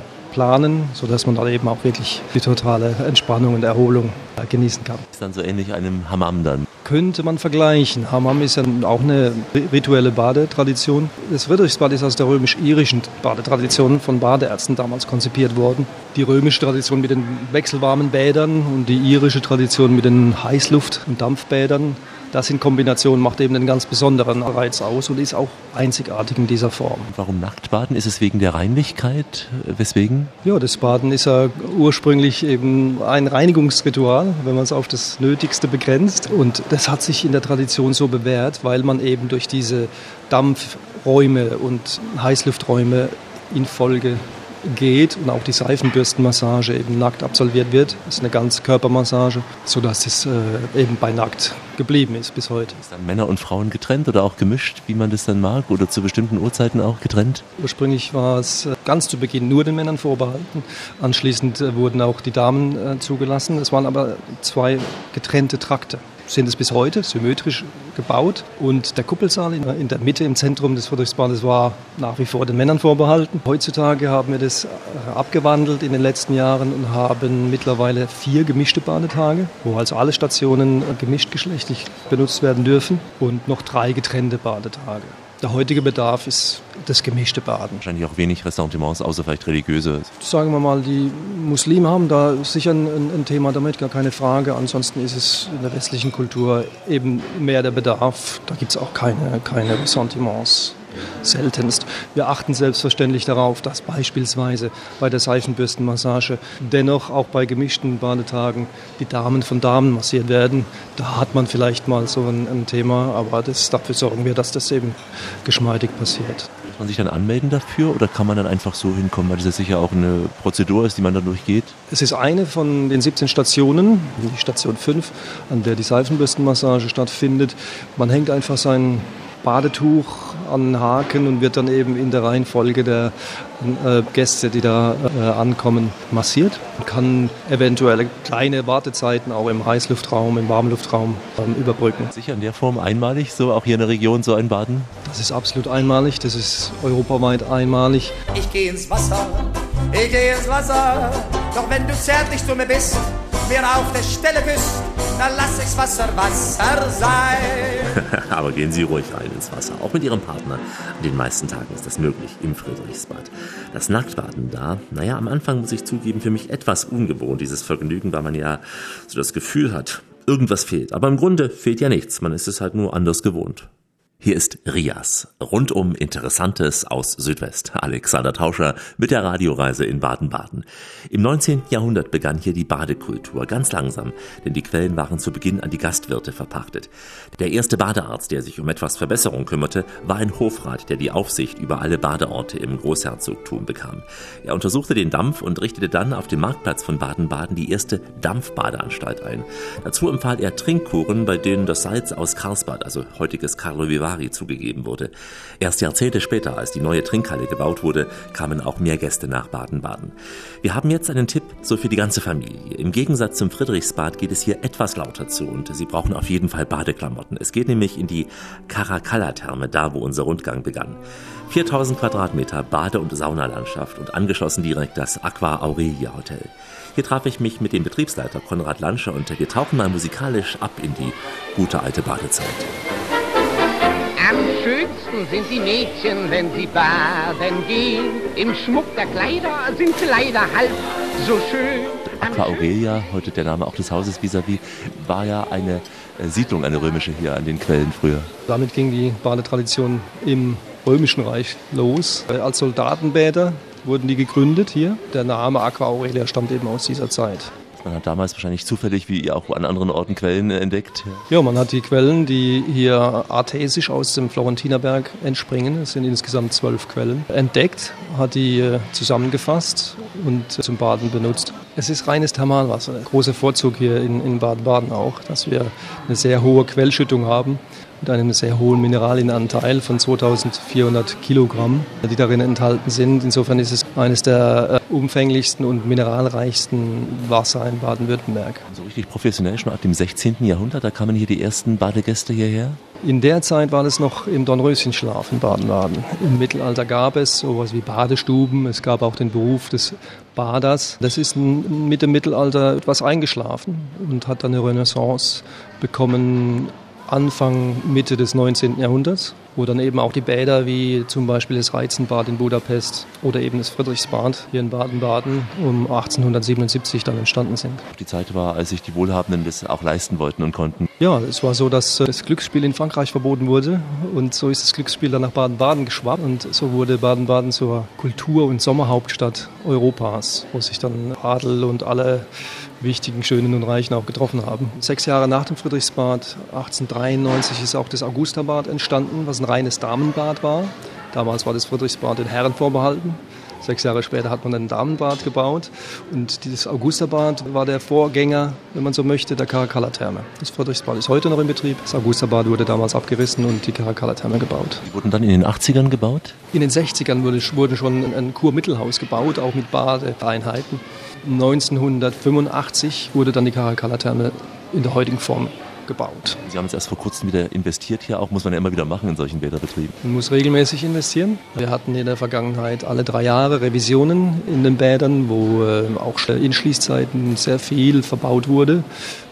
sodass man dann eben auch wirklich die totale Entspannung und Erholung äh, genießen kann. Ist dann so ähnlich einem Hammam dann? Könnte man vergleichen. Hammam ist ja auch eine rituelle Badetradition. Das Friedrichsbad ist aus der römisch-irischen Badetradition von Badeärzten damals konzipiert worden. Die römische Tradition mit den wechselwarmen Bädern und die irische Tradition mit den Heißluft- und Dampfbädern. Das in Kombination macht eben einen ganz besonderen Reiz aus und ist auch einzigartig in dieser Form. Warum Nacktbaden? Ist es wegen der Reinlichkeit? Weswegen? Ja, das Baden ist ja ursprünglich eben ein Reinigungsritual, wenn man es auf das Nötigste begrenzt. Und das hat sich in der Tradition so bewährt, weil man eben durch diese Dampfräume und Heißlufträume in Folge geht und auch die Seifenbürstenmassage eben nackt absolviert wird. Das ist eine ganz Körpermassage, sodass es äh, eben bei nackt geblieben ist bis heute. Ist dann Männer und Frauen getrennt oder auch gemischt, wie man das dann mag oder zu bestimmten Uhrzeiten auch getrennt? Ursprünglich war es äh, ganz zu Beginn nur den Männern vorbehalten. Anschließend äh, wurden auch die Damen äh, zugelassen. Es waren aber zwei getrennte Trakte sind es bis heute, symmetrisch gebaut. Und der Kuppelsaal in der Mitte im Zentrum des Friedrichsbades war nach wie vor den Männern vorbehalten. Heutzutage haben wir das äh, abgewandelt in den letzten Jahren und haben mittlerweile vier gemischte Badetage, wo also alle Stationen gemischt geschlechtlich benutzt werden dürfen und noch drei getrennte Badetage. Der heutige Bedarf ist das gemischte Baden. Wahrscheinlich auch wenig Ressentiments, außer vielleicht religiöse. Sagen wir mal, die Muslime haben da sicher ein, ein, Thema damit, gar keine Frage. Ansonsten ist es in der westlichen Kultur eben mehr der Bedarf. Da gibt es auch keine, keine Ressentiments seltenst. Wir achten selbstverständlich darauf, dass beispielsweise bei der Seifenbürstenmassage dennoch auch bei gemischten Badetagen die Damen von Damen massiert werden. Da hat man vielleicht mal so ein, ein Thema, aber das, dafür sorgen wir, dass das eben geschmeidig passiert. Muss man sich dann anmelden dafür oder kann man dann einfach so hinkommen, weil das ja sicher auch eine Prozedur ist, die man dann durchgeht? Es ist eine von den 17 Stationen, die Station 5, an der die Seifenbürstenmassage stattfindet. Man hängt einfach sein Badetuch an den Haken und wird dann eben in der Reihenfolge der äh, Gäste, die da äh, ankommen, massiert. Man kann eventuell kleine Wartezeiten auch im Heißluftraum, im Warmluftraum ähm, überbrücken. Sicher in der Form einmalig, so auch hier in der Region so ein Baden? Das ist absolut einmalig, das ist europaweit einmalig. Ich gehe ins Wasser, ich gehe ins Wasser, doch wenn du zärtlich zu mir bist, mir auf der Stelle küsst, dann lass ich's Wasser Wasser sein. *laughs* Aber gehen Sie ruhig rein ins Wasser, auch mit Ihrem Partner. An den meisten Tagen ist das möglich im Friedrichsbad. Das Nacktbaden da, naja, am Anfang muss ich zugeben, für mich etwas ungewohnt, dieses Vergnügen, weil man ja so das Gefühl hat, irgendwas fehlt. Aber im Grunde fehlt ja nichts, man ist es halt nur anders gewohnt. Hier ist Rias. Rundum Interessantes aus Südwest. Alexander Tauscher mit der Radioreise in Baden-Baden. Im 19. Jahrhundert begann hier die Badekultur. Ganz langsam, denn die Quellen waren zu Beginn an die Gastwirte verpachtet. Der erste Badearzt, der sich um etwas Verbesserung kümmerte, war ein Hofrat, der die Aufsicht über alle Badeorte im Großherzogtum bekam. Er untersuchte den Dampf und richtete dann auf dem Marktplatz von Baden-Baden die erste Dampfbadeanstalt ein. Dazu empfahl er Trinkkuren, bei denen das Salz aus Karlsbad, also heutiges Carlo Vivari, Ferrari zugegeben wurde. Erst Jahrzehnte später, als die neue Trinkhalle gebaut wurde, kamen auch mehr Gäste nach Baden-Baden. Wir haben jetzt einen Tipp so für die ganze Familie. Im Gegensatz zum Friedrichsbad geht es hier etwas lauter zu und Sie brauchen auf jeden Fall Badeklamotten. Es geht nämlich in die Caracalla-Therme, da wo unser Rundgang begann. 4000 Quadratmeter Bade- und Saunalandschaft und angeschlossen direkt das Aqua Aurelia Hotel. Hier traf ich mich mit dem Betriebsleiter Konrad Lanscher und wir tauchen mal musikalisch ab in die gute alte Badezeit. Am schönsten sind die Mädchen, wenn sie baden gehen. Im Schmuck der Kleider sind sie leider halb so schön. Aqua Aurelia, heute der Name auch des Hauses vis-à-vis, war ja eine äh, Siedlung, eine römische hier an den Quellen früher. Damit ging die Badetradition im Römischen Reich los. Äh, als Soldatenbäder wurden die gegründet hier. Der Name Aqua Aurelia stammt eben aus dieser Zeit. Man hat damals wahrscheinlich zufällig, wie auch an anderen Orten, Quellen entdeckt. Ja, man hat die Quellen, die hier artesisch aus dem Florentinerberg entspringen. Es sind insgesamt zwölf Quellen. Entdeckt, hat die äh, zusammengefasst und zum Baden benutzt. Es ist reines Thermalwasser. Großer Vorzug hier in Baden-Baden auch, dass wir eine sehr hohe Quellschüttung haben mit einem sehr hohen Mineralienanteil von 2400 Kilogramm, die darin enthalten sind. Insofern ist es eines der äh, umfänglichsten und mineralreichsten Wasser in Baden-Württemberg. So richtig professionell schon ab dem 16. Jahrhundert, da kamen hier die ersten Badegäste hierher? In der Zeit war es noch im Dornröschenschlaf in Baden-Baden. Im Mittelalter gab es sowas wie Badestuben. Es gab auch den Beruf des Baders. Das ist mit dem Mittelalter etwas eingeschlafen und hat dann eine Renaissance bekommen Anfang, Mitte des 19. Jahrhunderts. Wo dann eben auch die Bäder wie zum Beispiel das Reizenbad in Budapest oder eben das Friedrichsbad hier in Baden-Baden um 1877 dann entstanden sind. Die Zeit war, als sich die Wohlhabenden das auch leisten wollten und konnten. Ja, es war so, dass äh, das Glücksspiel in Frankreich verboten wurde und so ist das Glücksspiel dann nach Baden-Baden geschwappt und so wurde Baden-Baden zur Kultur- und Sommerhauptstadt Europas, wo sich dann Adel und alle wichtigen Schönen und Reichen auch getroffen haben. Sechs Jahre nach dem Friedrichsbad, 1893, ist auch das Augusterbad entstanden, was ein reines Damenbad war. Damals war das Friedrichsbad den Herren vorbehalten. Sechs Jahre später hat man ein Damenbad gebaut und dieses Augusterbad war der Vorgänger, wenn man so möchte, der Caracalla-Therme. Das Friedrichsbad ist heute noch in Betrieb. Das Augusterbad wurde damals abgerissen und die Caracalla-Therme gebaut. Die wurden dann in den 80ern gebaut? In den 60ern wurde, wurde schon ein Kurmittelhaus gebaut, auch mit Badeeinheiten. 1985 wurde dann die Caracalla-Therme in der heutigen Form gebaut. Sie haben jetzt erst vor kurzem wieder investiert hier auch, muss man ja immer wieder machen in solchen Bäderbetrieben. Man muss regelmäßig investieren. Wir hatten in der Vergangenheit alle drei Jahre Revisionen in den Bädern, wo äh, auch in Schließzeiten sehr viel verbaut wurde.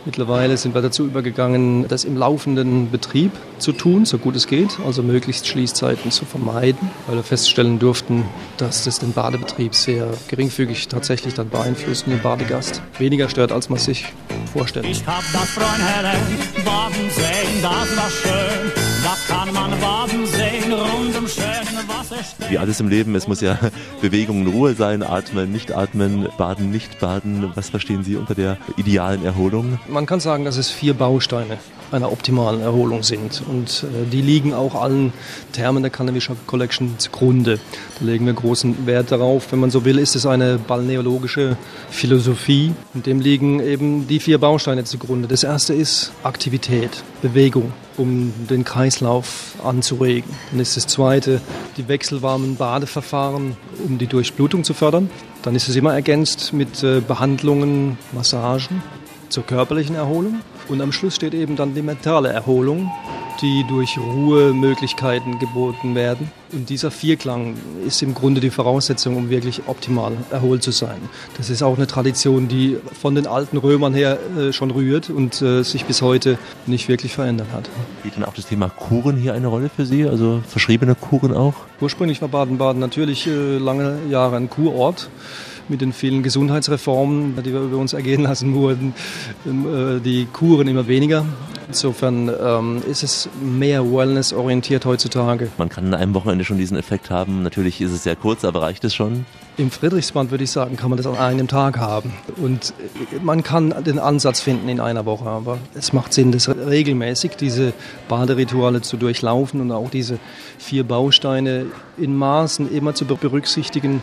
Mittlerweile sind wir dazu übergegangen, das im laufenden Betrieb zu tun, so gut es geht, also möglichst Schließzeiten zu vermeiden, weil wir feststellen durften, dass das den Badebetrieb sehr geringfügig tatsächlich dann beeinflusst und den Badegast weniger stört, als man sich vorstellt. Ich hab das Freunde baden sehen, das war schön, da kann man baden sehen, rund um schöne Wasser Wie alles im Leben, es muss ja *laughs* Bewegung und Ruhe sein, atmen, nicht atmen, baden, nicht baden. Was verstehen Sie unter der idealen Erholung? Man kann sagen, dass es vier Bausteine einer optimalen Erholung sind. Und äh, die liegen auch allen Thermen der Cannabischer Collection zugrunde. Da legen wir großen Wert darauf. Wenn man so will, ist es eine balneologische Philosophie. Und dem liegen eben die vier Bausteine zugrunde. Das erste ist Aktivität, Bewegung um den Kreislauf anzuregen. Dann ist das zweite die wechselwarmen Badeverfahren, um die Durchblutung zu fördern. Dann ist es immer ergänzt mit äh, Behandlungen, Massagen zur körperlichen Erholung. Und am Schluss steht eben dann die mentale Erholung, die durch Ruhemöglichkeiten geboten werden. Und dieser Vierklang ist im Grunde die Voraussetzung, um wirklich optimal erholt zu sein. Das ist auch eine Tradition, die von den alten Römern her äh, schon rührt und äh, sich bis heute nicht wirklich verändert hat. Spielt dann auch das Thema Kuren hier eine Rolle für Sie? Also verschriebene Kuren auch? Ursprünglich war Baden-Baden natürlich äh, lange Jahre ein Kurort mit den vielen Gesundheitsreformen, die wir über uns ergehen lassen wurden, ähm, die Kuren immer weniger. Insofern ähm, ist es mehr Wellness-orientiert heutzutage. Man kann an einem Wochenende schon diesen Effekt haben. Natürlich ist es sehr kurz, aber reicht es schon? Im Friedrichsband würde ich sagen, kann man das an einem Tag haben. Und man kann den Ansatz finden in einer Woche, aber es macht Sinn, das regelmäßig, diese Baderituale zu durchlaufen und auch diese vier Bausteine in Maßen immer zu berücksichtigen,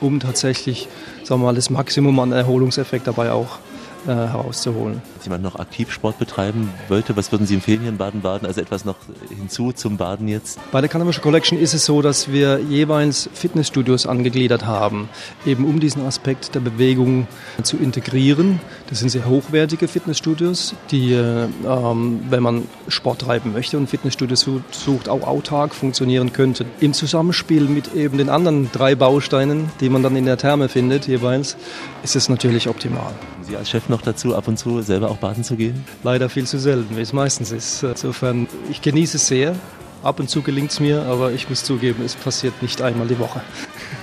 um tatsächlich sagen wir mal, das Maximum an Erholungseffekt dabei auch äh, herauszuholen. Jemand noch aktiv Sport betreiben wollte, was würden Sie empfehlen hier in Baden-Baden? Also etwas noch hinzu zum Baden jetzt? Bei der Cannabis Collection ist es so, dass wir jeweils Fitnessstudios angegliedert haben, eben um diesen Aspekt der Bewegung zu integrieren. Das sind sehr hochwertige Fitnessstudios, die, äh, ähm, wenn man Sport treiben möchte und Fitnessstudios sucht, auch autark funktionieren könnten. Im Zusammenspiel mit eben den anderen drei Bausteinen, die man dann in der Therme findet, jeweils, ist es natürlich optimal. Sie als Chef noch dazu, ab und zu selber auch baden zu gehen? Leider viel zu selten, wie es meistens ist. Insofern, ich genieße es sehr. Ab und zu gelingt es mir, aber ich muss zugeben, es passiert nicht einmal die Woche.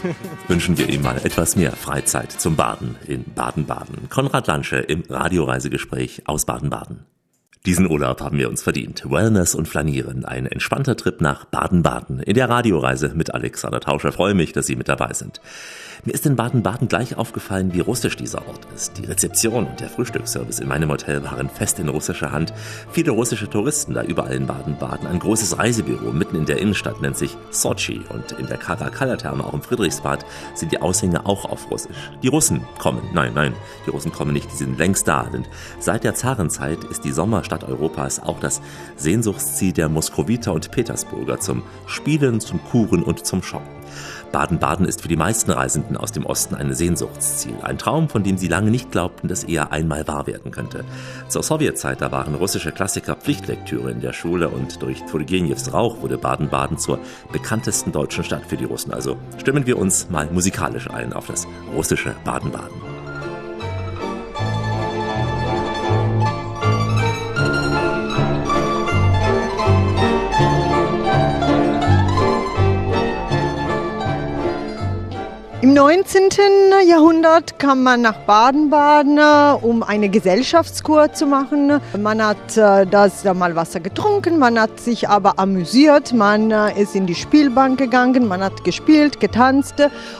*laughs* Wünschen wir ihm mal etwas mehr Freizeit zum Baden in Baden-Baden. Konrad Lansche im Radioreisegespräch aus Baden-Baden. Diesen Urlaub haben wir uns verdient. Wellness und Flanieren, ein entspannter Trip nach Baden-Baden. In der Radioreise mit Alexander Tauscher freue mich, dass Sie mit dabei sind. Mir ist in Baden-Baden gleich aufgefallen, wie russisch dieser Ort ist. Die Rezeption und der Frühstücksservice in meinem Hotel waren fest in russischer Hand. Viele russische Touristen da überall in Baden-Baden. Ein großes Reisebüro mitten in der Innenstadt nennt sich Sochi und in der Karakalla-Therme auch im Friedrichsbad sind die Aushänge auch auf Russisch. Die Russen kommen. Nein, nein, die Russen kommen nicht, die sind längst da. Denn seit der Zarenzeit ist die Sommerstadt Europas auch das Sehnsuchtsziel der Moskowiter und Petersburger zum Spielen, zum Kuren und zum Shoppen. Baden-Baden ist für die meisten Reisenden aus dem Osten ein Sehnsuchtsziel. Ein Traum, von dem sie lange nicht glaubten, dass er einmal wahr werden könnte. Zur Sowjetzeit, da waren russische Klassiker Pflichtlektüre in der Schule und durch Turgenjevs Rauch wurde Baden-Baden zur bekanntesten deutschen Stadt für die Russen. Also stimmen wir uns mal musikalisch ein auf das russische Baden-Baden. 19. Jahrhundert kam man nach Baden-Baden, äh, um eine Gesellschaftskur zu machen. Man hat äh, das da mal Wasser getrunken, man hat sich aber amüsiert, man äh, ist in die Spielbank gegangen, man hat gespielt, getanzt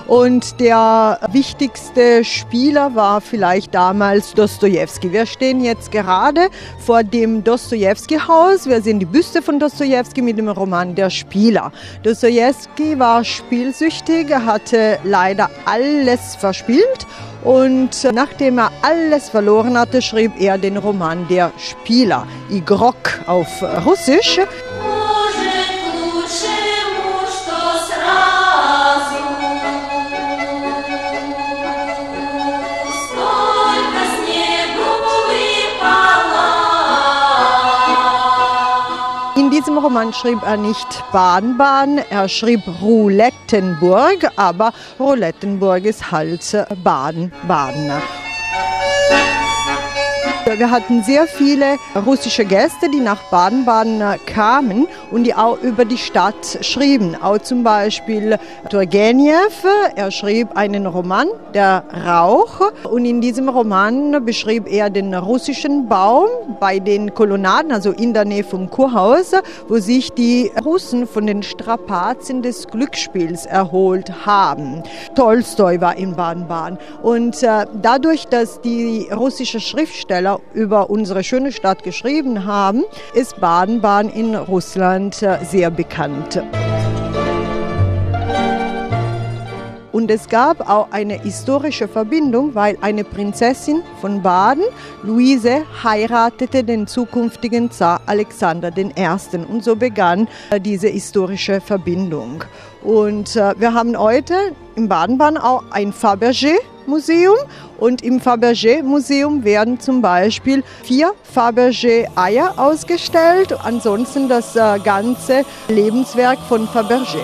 und der wichtigste Spieler war vielleicht damals Dostoevsky. Wir stehen jetzt gerade vor dem Dostoevsky-Haus. Wir sehen die Büste von Dostoevsky mit dem Roman Der Spieler. Dostoevsky war spielsüchtig, hatte leider alles verspielt. Und nachdem er alles verloren hatte, schrieb er den Roman Der Spieler, Igrok auf Russisch. Diesem Roman schrieb er nicht Baden-Baden, er schrieb Roulettenburg, aber Roulettenburg ist halt Baden-Baden. Wir hatten sehr viele russische Gäste, die nach Baden-Baden kamen und die auch über die Stadt schrieben. Auch zum Beispiel Turgenev, er schrieb einen Roman, Der Rauch. Und in diesem Roman beschrieb er den russischen Baum bei den Kolonnaden, also in der Nähe vom Kurhaus, wo sich die Russen von den Strapazen des Glücksspiels erholt haben. Tolstoi war in Baden-Baden. Und äh, dadurch, dass die russischen Schriftsteller über unsere schöne Stadt geschrieben haben, ist Baden-Baden in Russland äh, sehr bekannt. Und es gab auch eine historische Verbindung, weil eine Prinzessin von Baden, Luise, heiratete den zukünftigen Zar Alexander I. Und so begann äh, diese historische Verbindung. Und äh, wir haben heute im Baden-Baden auch ein Fabergé Museum und im Fabergé Museum werden zum Beispiel vier Fabergé Eier ausgestellt, ansonsten das äh, ganze Lebenswerk von Fabergé.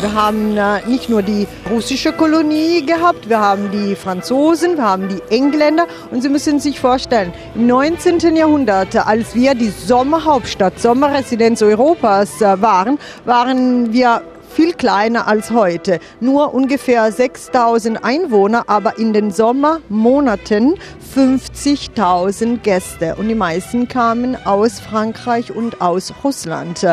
Wir haben äh, nicht nur die russische Kolonie gehabt, wir haben die Franzosen, wir haben die Engländer und Sie müssen sich vorstellen, im 19. Jahrhundert, als wir die Sommerhauptstadt, Sommerresidenz Europas äh, waren, waren wir viel kleiner als heute. Nur ungefähr 6000 Einwohner, aber in den Sommermonaten 50.000 Gäste. Und die meisten kamen aus Frankreich und aus Russland.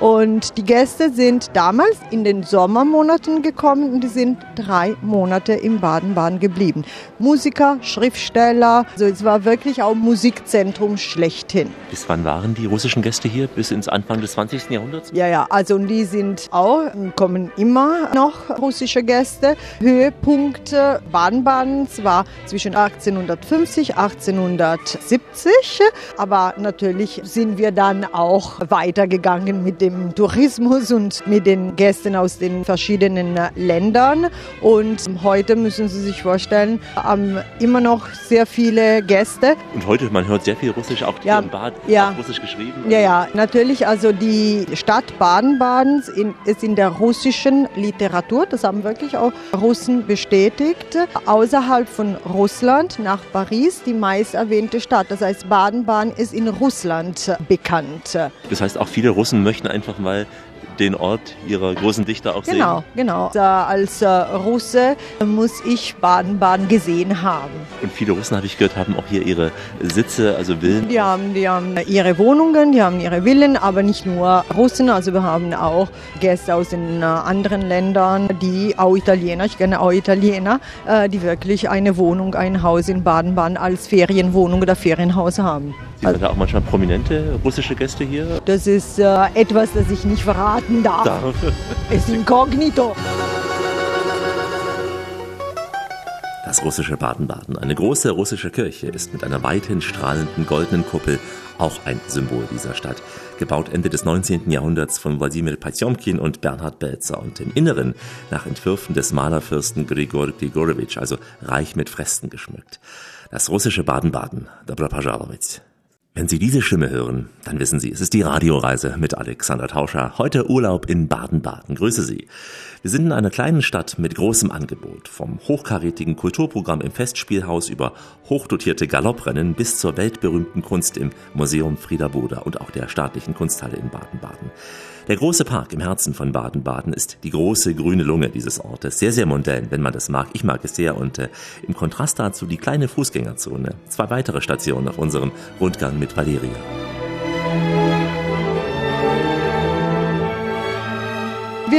Und die Gäste sind damals in den Sommermonaten gekommen und die sind drei Monate im Baden-Baden geblieben. Musiker, Schriftsteller, also es war wirklich auch Musikzentrum schlechthin. Bis wann waren die russischen Gäste hier? Bis ins Anfang des 20. Jahrhunderts? Ja, ja, also und die sind auch, kommen immer noch russische Gäste. Höhepunkt Baden-Badens war zwischen 1850 1870, aber natürlich sind wir dann auch weitergegangen mit dem dem Tourismus und mit den Gästen aus den verschiedenen Ländern. Und heute müssen Sie sich vorstellen, haben immer noch sehr viele Gäste. Und heute, man hört sehr viel Russisch, auch ja, hier im Bad, ja. Russisch geschrieben. Ja, ja, natürlich. Also die Stadt Baden-Badens ist in der russischen Literatur, das haben wirklich auch Russen bestätigt, außerhalb von Russland nach Paris die meist erwähnte Stadt. Das heißt, Baden-Baden ist in Russland bekannt. Das heißt, auch viele Russen möchten einfach mal den Ort ihrer großen Dichter auch genau, sehen. Genau, genau. Als äh, Russe muss ich Baden-Baden gesehen haben. Und viele Russen, habe ich gehört, haben auch hier ihre Sitze, also Villen. Die haben, die haben ihre Wohnungen, die haben ihre Villen, aber nicht nur Russen. Also wir haben auch Gäste aus den äh, anderen Ländern, die auch Italiener, ich kenne auch Italiener, äh, die wirklich eine Wohnung, ein Haus in Baden-Baden als Ferienwohnung oder Ferienhaus haben. Sie also, da auch manchmal prominente russische Gäste hier? Das ist äh, etwas, das ich nicht verraten darf. darf. *laughs* ist inkognito. Das russische Baden-Baden, eine große russische Kirche, ist mit einer weithin strahlenden goldenen Kuppel auch ein Symbol dieser Stadt. Gebaut Ende des 19. Jahrhunderts von Wladimir Potjomkin und Bernhard Belzer und im Inneren nach Entwürfen des Malerfürsten Grigor Grigorowitsch, also reich mit Fresken geschmückt. Das russische Baden-Baden, Dobra Pajalowitz. Wenn Sie diese Stimme hören, dann wissen Sie, es ist die Radioreise mit Alexander Tauscher. Heute Urlaub in Baden-Baden. Grüße Sie. Wir sind in einer kleinen Stadt mit großem Angebot. Vom hochkarätigen Kulturprogramm im Festspielhaus über hochdotierte Galopprennen bis zur weltberühmten Kunst im Museum Frieder Boder und auch der staatlichen Kunsthalle in Baden-Baden. Der große Park im Herzen von Baden-Baden ist die große grüne Lunge dieses Ortes. Sehr, sehr mondän, wenn man das mag. Ich mag es sehr und äh, im Kontrast dazu die kleine Fußgängerzone. Zwei weitere Stationen auf unserem Rundgang mit Valeria.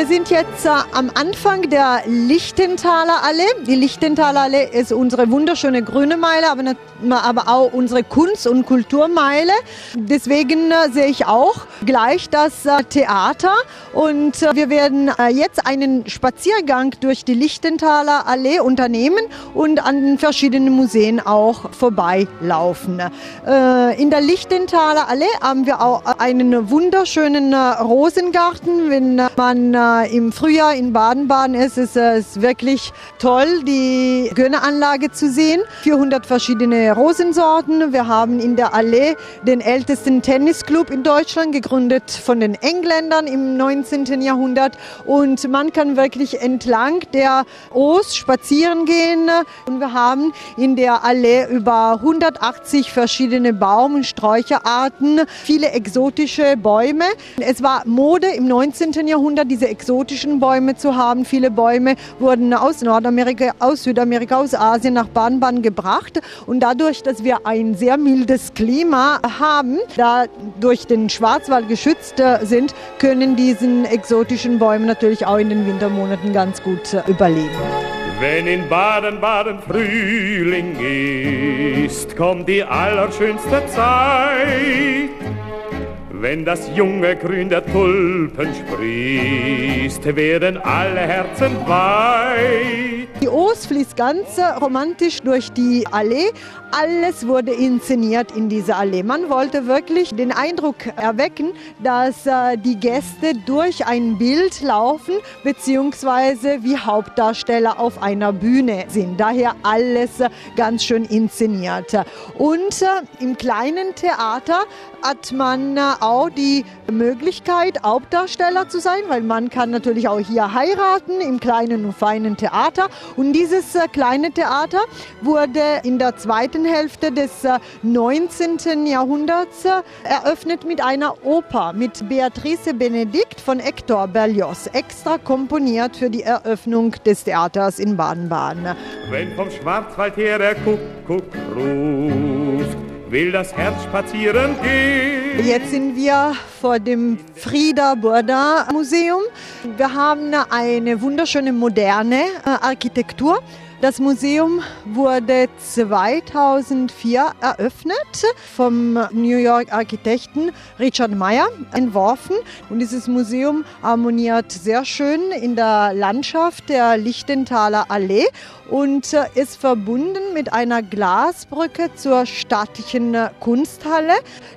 Wir sind jetzt äh, am Anfang der Lichtenthaler Allee. Die Lichtenthaler Allee ist unsere wunderschöne grüne Meile, aber, nicht, aber auch unsere Kunst- und Kulturmeile. Deswegen äh, sehe ich auch gleich das äh, Theater und äh, wir werden äh, jetzt einen Spaziergang durch die Lichtenthaler Allee unternehmen und an den verschiedenen Museen auch vorbeilaufen. Äh, in der Lichtenthaler Allee haben wir auch einen wunderschönen Rosengarten. Wenn man im Frühjahr in Baden-Baden ist, ist es wirklich toll, die Gönneranlage zu sehen. 400 verschiedene Rosensorten. Wir haben in der Allee den ältesten Tennisclub in Deutschland, gegründet von den Engländern im 19. Jahrhundert. Und man kann wirklich entlang der Oos spazieren gehen. Und wir haben in der Allee über 180 verschiedene Baum- und Sträucherarten, viele exotische Bäume. Es war Mode im 19. Jahrhundert, diese exotischen Bäume zu haben. Viele Bäume wurden aus Nordamerika, aus Südamerika, aus Asien nach Baden-Baden gebracht. Und dadurch, dass wir ein sehr mildes Klima haben, da durch den Schwarzwald geschützt äh, sind, können diesen exotischen Bäume natürlich auch in den Wintermonaten ganz gut äh, überleben. Wenn in Baden-Baden Frühling ist, kommt die allerschönste Zeit. Wenn das junge Grün der Tulpen sprießt, werden alle Herzen weit. Die Oos fließt ganz romantisch durch die Allee. Alles wurde inszeniert in dieser Allee. Man wollte wirklich den Eindruck erwecken, dass äh, die Gäste durch ein Bild laufen, beziehungsweise wie Hauptdarsteller auf einer Bühne sind. Daher alles äh, ganz schön inszeniert. Und äh, im kleinen Theater hat man äh, auch die Möglichkeit, Hauptdarsteller zu sein, weil man kann natürlich auch hier heiraten im kleinen und feinen Theater. Und dieses äh, kleine Theater wurde in der zweiten Hälfte des äh, 19. Jahrhunderts äh, eröffnet mit einer Oper mit Beatrice Benedikt von Hector Berlioz, extra komponiert für die Eröffnung des Theaters in Baden-Baden. Wenn vom Schwarzwald her der Kuckuck ruft, will das Herz spazieren gehen. Jetzt sind wir vor dem Frieda Burda Museum. Wir haben eine wunderschöne moderne äh, Architektur. Das Museum wurde 2004 eröffnet vom New York Architekten Richard Meyer entworfen. Und dieses Museum harmoniert sehr schön in der Landschaft der Lichtenthaler Allee und äh, ist verbunden mit einer Glasbrücke zur staatlichen Kunsthalle.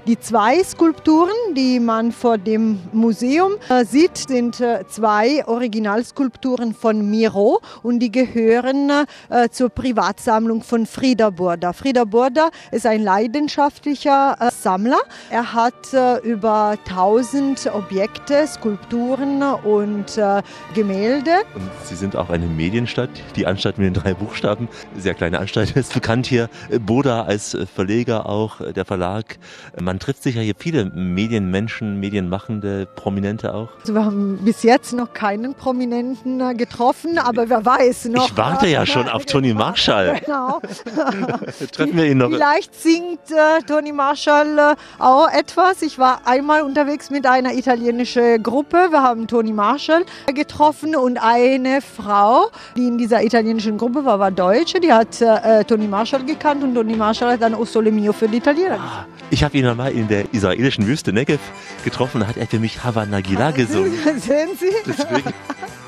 Die zwei Skulpturen, die man vor dem Museum äh, sieht, sind äh, zwei Originalskulpturen von Miro und die gehören äh, zur Privatsammlung von Frieder Burda. Frieder Burda ist ein leidenschaftlicher äh, Sammler. Er hat äh, über 1000 Objekte, Skulpturen und äh, Gemälde. Und Sie sind auch eine Medienstadt, die Anstalt mit den drei Buchstaben. Sehr kleine Anstalt ist bekannt hier. Boda als Verleger auch, der Verlag. Man trifft sich ja hier viele Medienmenschen, Medienmachende, Prominente auch. Also wir haben bis jetzt noch keinen Prominenten äh, getroffen, aber wer weiß noch. Ich warte ja schon auf Toni Marshall. *laughs* Genau. *laughs* Treffen wir ihn noch. Vielleicht singt äh, Toni Marshall äh, auch etwas. Ich war einmal unterwegs mit einer italienischen Gruppe. Wir haben Toni Marshall getroffen und eine Frau, die in dieser italienischen Gruppe war, war Deutsche. Die hat äh, Toni Marshall gekannt und Toni Marshall hat dann O Sole Mio für die Italiener ah, Ich habe ihn einmal in der israelischen Wüste Negev getroffen. Da hat er für mich Hava Nagila *laughs* gesungen. Sehen Sie? Deswegen,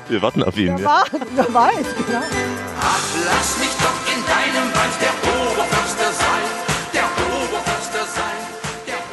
wir warten auf ihn. Wer, war, wer weiß, genau. Ach, lass mich doch in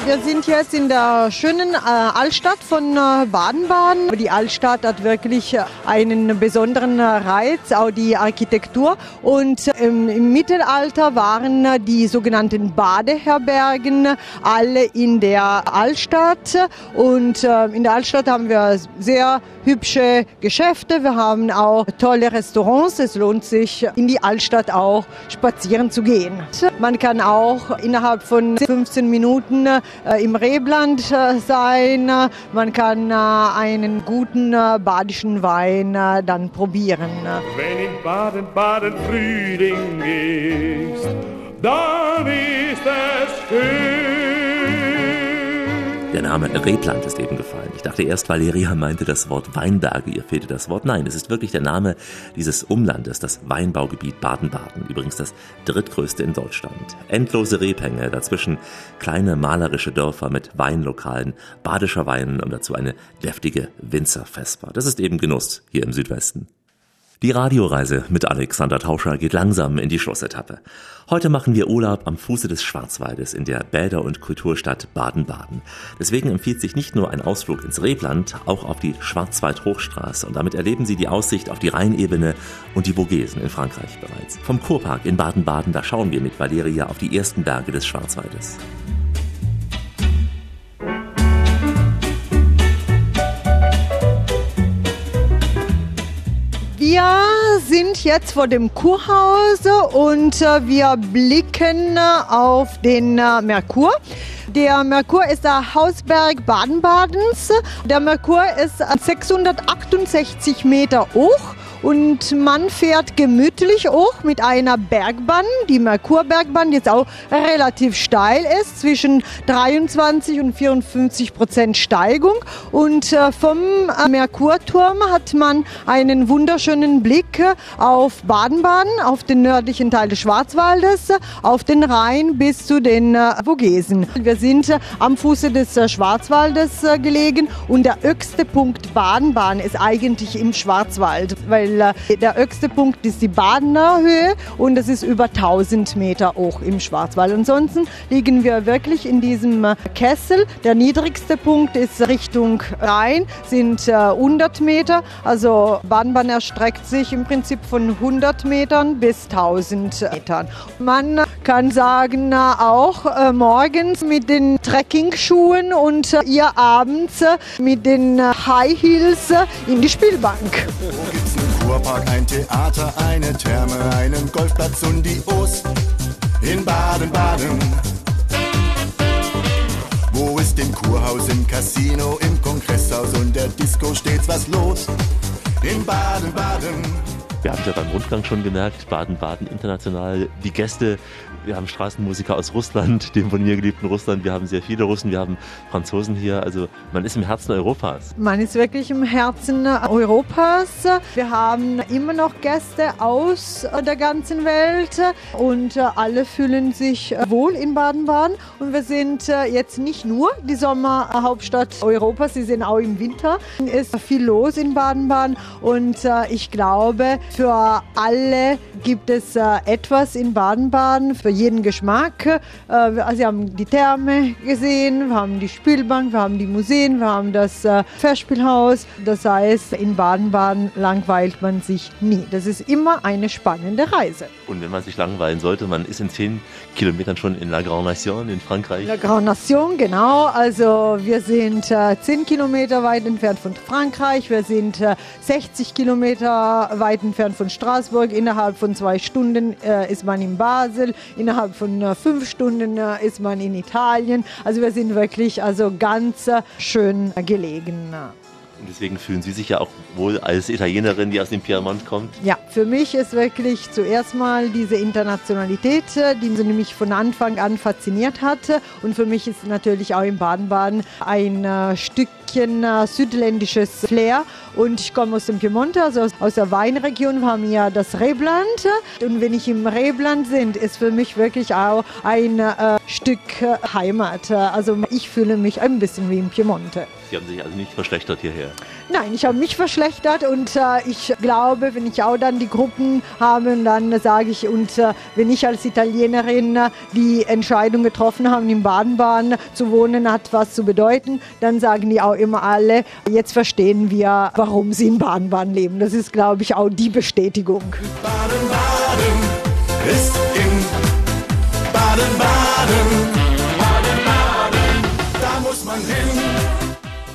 Wir sind jetzt in der schönen äh, Altstadt von äh, Baden-Baden. Die Altstadt hat wirklich äh, einen besonderen Reiz, auch die Architektur. Und im Mittelalter waren die sogenannten Badeherbergen alle in der Altstadt. Und in der Altstadt haben wir sehr hübsche Geschäfte. Wir haben auch tolle Restaurants. Es lohnt sich, in die Altstadt auch spazieren zu gehen. Man kann auch innerhalb von 15 Minuten im Rebland äh, sein. Man kann äh, einen guten äh, badischen Wein äh, dann probieren. Wenn in Baden-Baden Frühling ist, dann ist es schön. Der Name Rebland ist eben gefallen. Ich dachte erst, Valeria meinte das Wort Weinberge, ihr fehlte das Wort. Nein, es ist wirklich der Name dieses Umlandes, das Weinbaugebiet Baden-Baden. Übrigens das drittgrößte in Deutschland. Endlose Rebhänge, dazwischen kleine malerische Dörfer mit Weinlokalen, badischer Wein und dazu eine deftige Winzerfesper. Das ist eben Genuss hier im Südwesten. Die Radioreise mit Alexander Tauscher geht langsam in die Schlussetappe. Heute machen wir Urlaub am Fuße des Schwarzwaldes in der Bäder- und Kulturstadt Baden-Baden. Deswegen empfiehlt sich nicht nur ein Ausflug ins Rebland, auch auf die Schwarzwald-Hochstraße und damit erleben Sie die Aussicht auf die Rheinebene und die Vogesen in Frankreich bereits. Vom Kurpark in Baden-Baden, da schauen wir mit Valeria auf die ersten Berge des Schwarzwaldes. Wir sind jetzt vor dem Kurhaus und äh, wir blicken äh, auf den äh, Merkur. Der Merkur ist der Hausberg Baden-Badens. Der Merkur ist äh, 668 Meter hoch. Und man fährt gemütlich hoch mit einer Bergbahn, die Merkurbergbahn, die jetzt auch relativ steil ist, zwischen 23 und 54 Prozent Steigung. Und äh, vom äh, Merkurturm hat man einen wunderschönen Blick äh, auf Baden-Baden, auf den nördlichen Teil des Schwarzwaldes, auf den Rhein bis zu den Vogesen. Wir sind am Fuße des Schwarzwaldes gelegen und der höchste Punkt Baden-Baden ist eigentlich im Schwarzwald, weil äh, der höchste Punkt ist die Badener Höhe und es ist über 1000 Meter hoch im Schwarzwald. Ansonsten liegen wir wirklich in diesem äh, Kessel. Der niedrigste Punkt ist Richtung Rhein, sind äh, 100 Meter. Also Baden-Baden erstreckt sich im Prinzip von 100 Metern bis 1000 Metern. Man kann sagen, äh, auch äh, morgens mit den Trekking-Schuhen und äh, ihr abends äh, mit den äh, High Heels äh, in die Spielbank. *laughs* Kurpark, ein Theater, eine Therme, einen Golfplatz und die Ost in Baden-Baden. Wo ist im Kurhaus, im Casino, im Kongresshaus und der Disco stets was los in Baden-Baden. Wir haben es ja beim Rundgang schon gemerkt, Baden-Baden international. Die Gäste, wir haben Straßenmusiker aus Russland, *laughs* dem von mir geliebten Russland. Wir haben sehr viele Russen, wir haben Franzosen hier. Also man ist im Herzen Europas. Man ist wirklich im Herzen Europas. Wir haben immer noch Gäste aus der ganzen Welt und alle fühlen sich wohl in Baden-Baden. Und wir sind jetzt nicht nur die Sommerhauptstadt Europas, sie sind auch im Winter. Es ist viel los in Baden-Baden und ich glaube, für alle gibt es etwas in Baden-Baden, für jeden Geschmack. Äh, wir- Sie haben die Therme gesehen, wir haben die Spielbank, wir haben die Museen, wir haben das äh, Festspielhaus. Das heißt, in Baden-Baden langweilt man sich nie. Das ist immer eine spannende Reise. Und wenn man sich langweilen sollte, man ist in zehn Kilometern schon in La Grande Nation in Frankreich. La Grande Nation, genau. Also wir sind äh, 10 Kilometer weit entfernt von Frankreich. Wir sind äh, 60 Kilometer weit entfernt von Straßburg. Innerhalb von zwei Stunden ist man in Basel. Innerhalb von fünf Stunden äh, ist man in Italien. Also wir sind wirklich also ganz äh, schön gelegen. Und deswegen fühlen Sie sich ja auch wohl als Italienerin, die aus dem Piemont kommt. Ja, für mich ist wirklich zuerst mal diese Internationalität, äh, die mich von Anfang an fasziniert hatte. Und für mich ist natürlich auch in Baden-Baden ein äh, Stückchen äh, südländisches Flair. Und ich komme aus dem Piemonte, also aus, der Weinregion. Wir haben ja das Rebland. Und wenn ich im Rebland bin, ist für mich wirklich auch ein äh, Stück äh, Heimat. Also ich fühle mich ein bisschen wie im Piemonte. Sie haben sich also nicht verschlechtert hierher. Nein, ich habe mich verschlechtert und äh, ich glaube, wenn ich auch dann die Gruppen habe, dann sage ich, und äh, wenn ich als Italienerin äh, die Entscheidung getroffen habe, in Baden-Baden zu wohnen, hat was zu bedeuten, dann sagen die auch immer alle, jetzt verstehen wir, warum sie in Baden-Baden leben. Das ist, glaube ich, auch die Bestätigung. Baden-Baden ist in Baden-Baden. Baden-Baden, da muss man hin.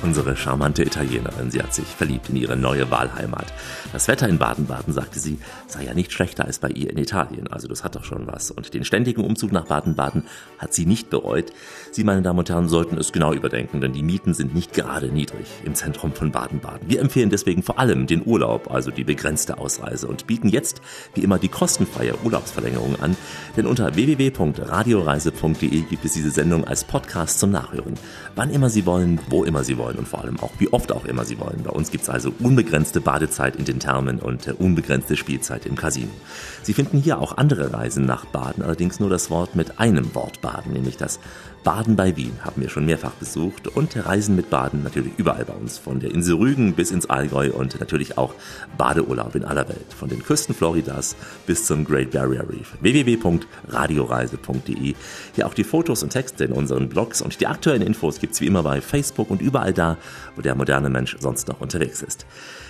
Unsere charmante Italienerin, sie hat sich verliebt in ihre neue Wahlheimat. Das Wetter in Baden-Baden, sagte sie, sei ja nicht schlechter als bei ihr in Italien. Also das hat doch schon was. Und den ständigen Umzug nach Baden-Baden hat sie nicht bereut. Sie, meine Damen und Herren, sollten es genau überdenken, denn die Mieten sind nicht gerade niedrig im Zentrum von Baden-Baden. Wir empfehlen deswegen vor allem den Urlaub, also die begrenzte Ausreise und bieten jetzt wie immer die kostenfreie Urlaubsverlängerung an. Denn unter www.radioreise.de gibt es diese Sendung als Podcast zum Nachhören. Wann immer Sie wollen, wo immer Sie wollen und vor allem auch wie oft auch immer Sie wollen. Bei uns gibt es also unbegrenzte Badezeit in den Thermen und äh, unbegrenzte Spielzeit im Casino. Sie finden hier auch andere Reisen nach Baden, allerdings nur das Wort mit einem Wort Baden, nämlich das Baden bei Wien haben wir schon mehrfach besucht und Reisen mit Baden natürlich überall bei uns, von der Insel Rügen bis ins Allgäu und natürlich auch Badeurlaub in aller Welt, von den Küsten Floridas bis zum Great Barrier Reef. www.radioreise.de. Hier auch die Fotos und Texte in unseren Blogs und die aktuellen Infos gibt's wie immer bei Facebook und überall da, wo der moderne Mensch sonst noch unterwegs ist.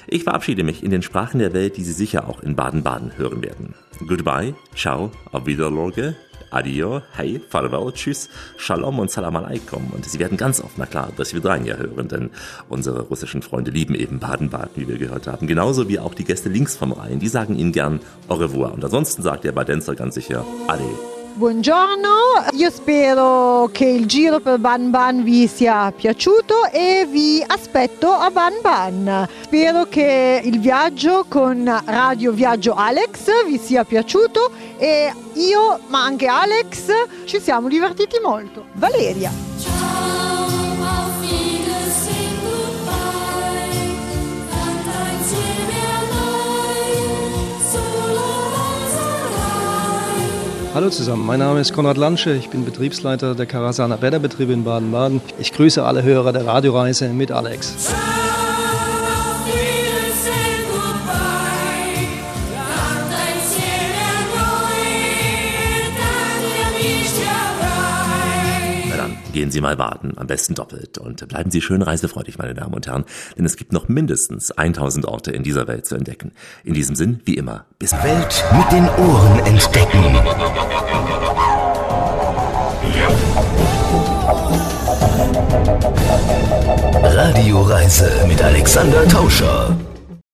Ich verabschiede mich in den Sprachen der Welt, die Sie sicher auch in Baden-Baden hören werden. Goodbye, ciao, auf Wiederlorge, Adio, hey, farewell, tschüss, Shalom und Salam alaikum. Und Sie werden ganz oft, na klar, das Vidranja hören, denn unsere russischen Freunde lieben eben Baden-Baden, wie wir gehört haben. Genauso wie auch die Gäste links vom Rhein, die sagen Ihnen gern au revoir. Und ansonsten sagt der Badenzer ganz sicher Ade. Buongiorno, io spero che il giro per Ban Ban vi sia piaciuto e vi aspetto a Ban Ban. Spero che il viaggio con Radio Viaggio Alex vi sia piaciuto e io, ma anche Alex, ci siamo divertiti molto. Valeria. Hallo zusammen, mein Name ist Konrad Lansche, ich bin Betriebsleiter der Karasana Bäderbetriebe in Baden-Baden. Ich grüße alle Hörer der Radioreise mit Alex. Gehen Sie mal baden, am besten doppelt. Und bleiben Sie schön reisefreudig, meine Damen und Herren, denn es gibt noch mindestens 1000 Orte in dieser Welt zu entdecken. In diesem Sinn, wie immer, bis Welt mit den Ohren entdecken. Radioreise mit Alexander Tauscher.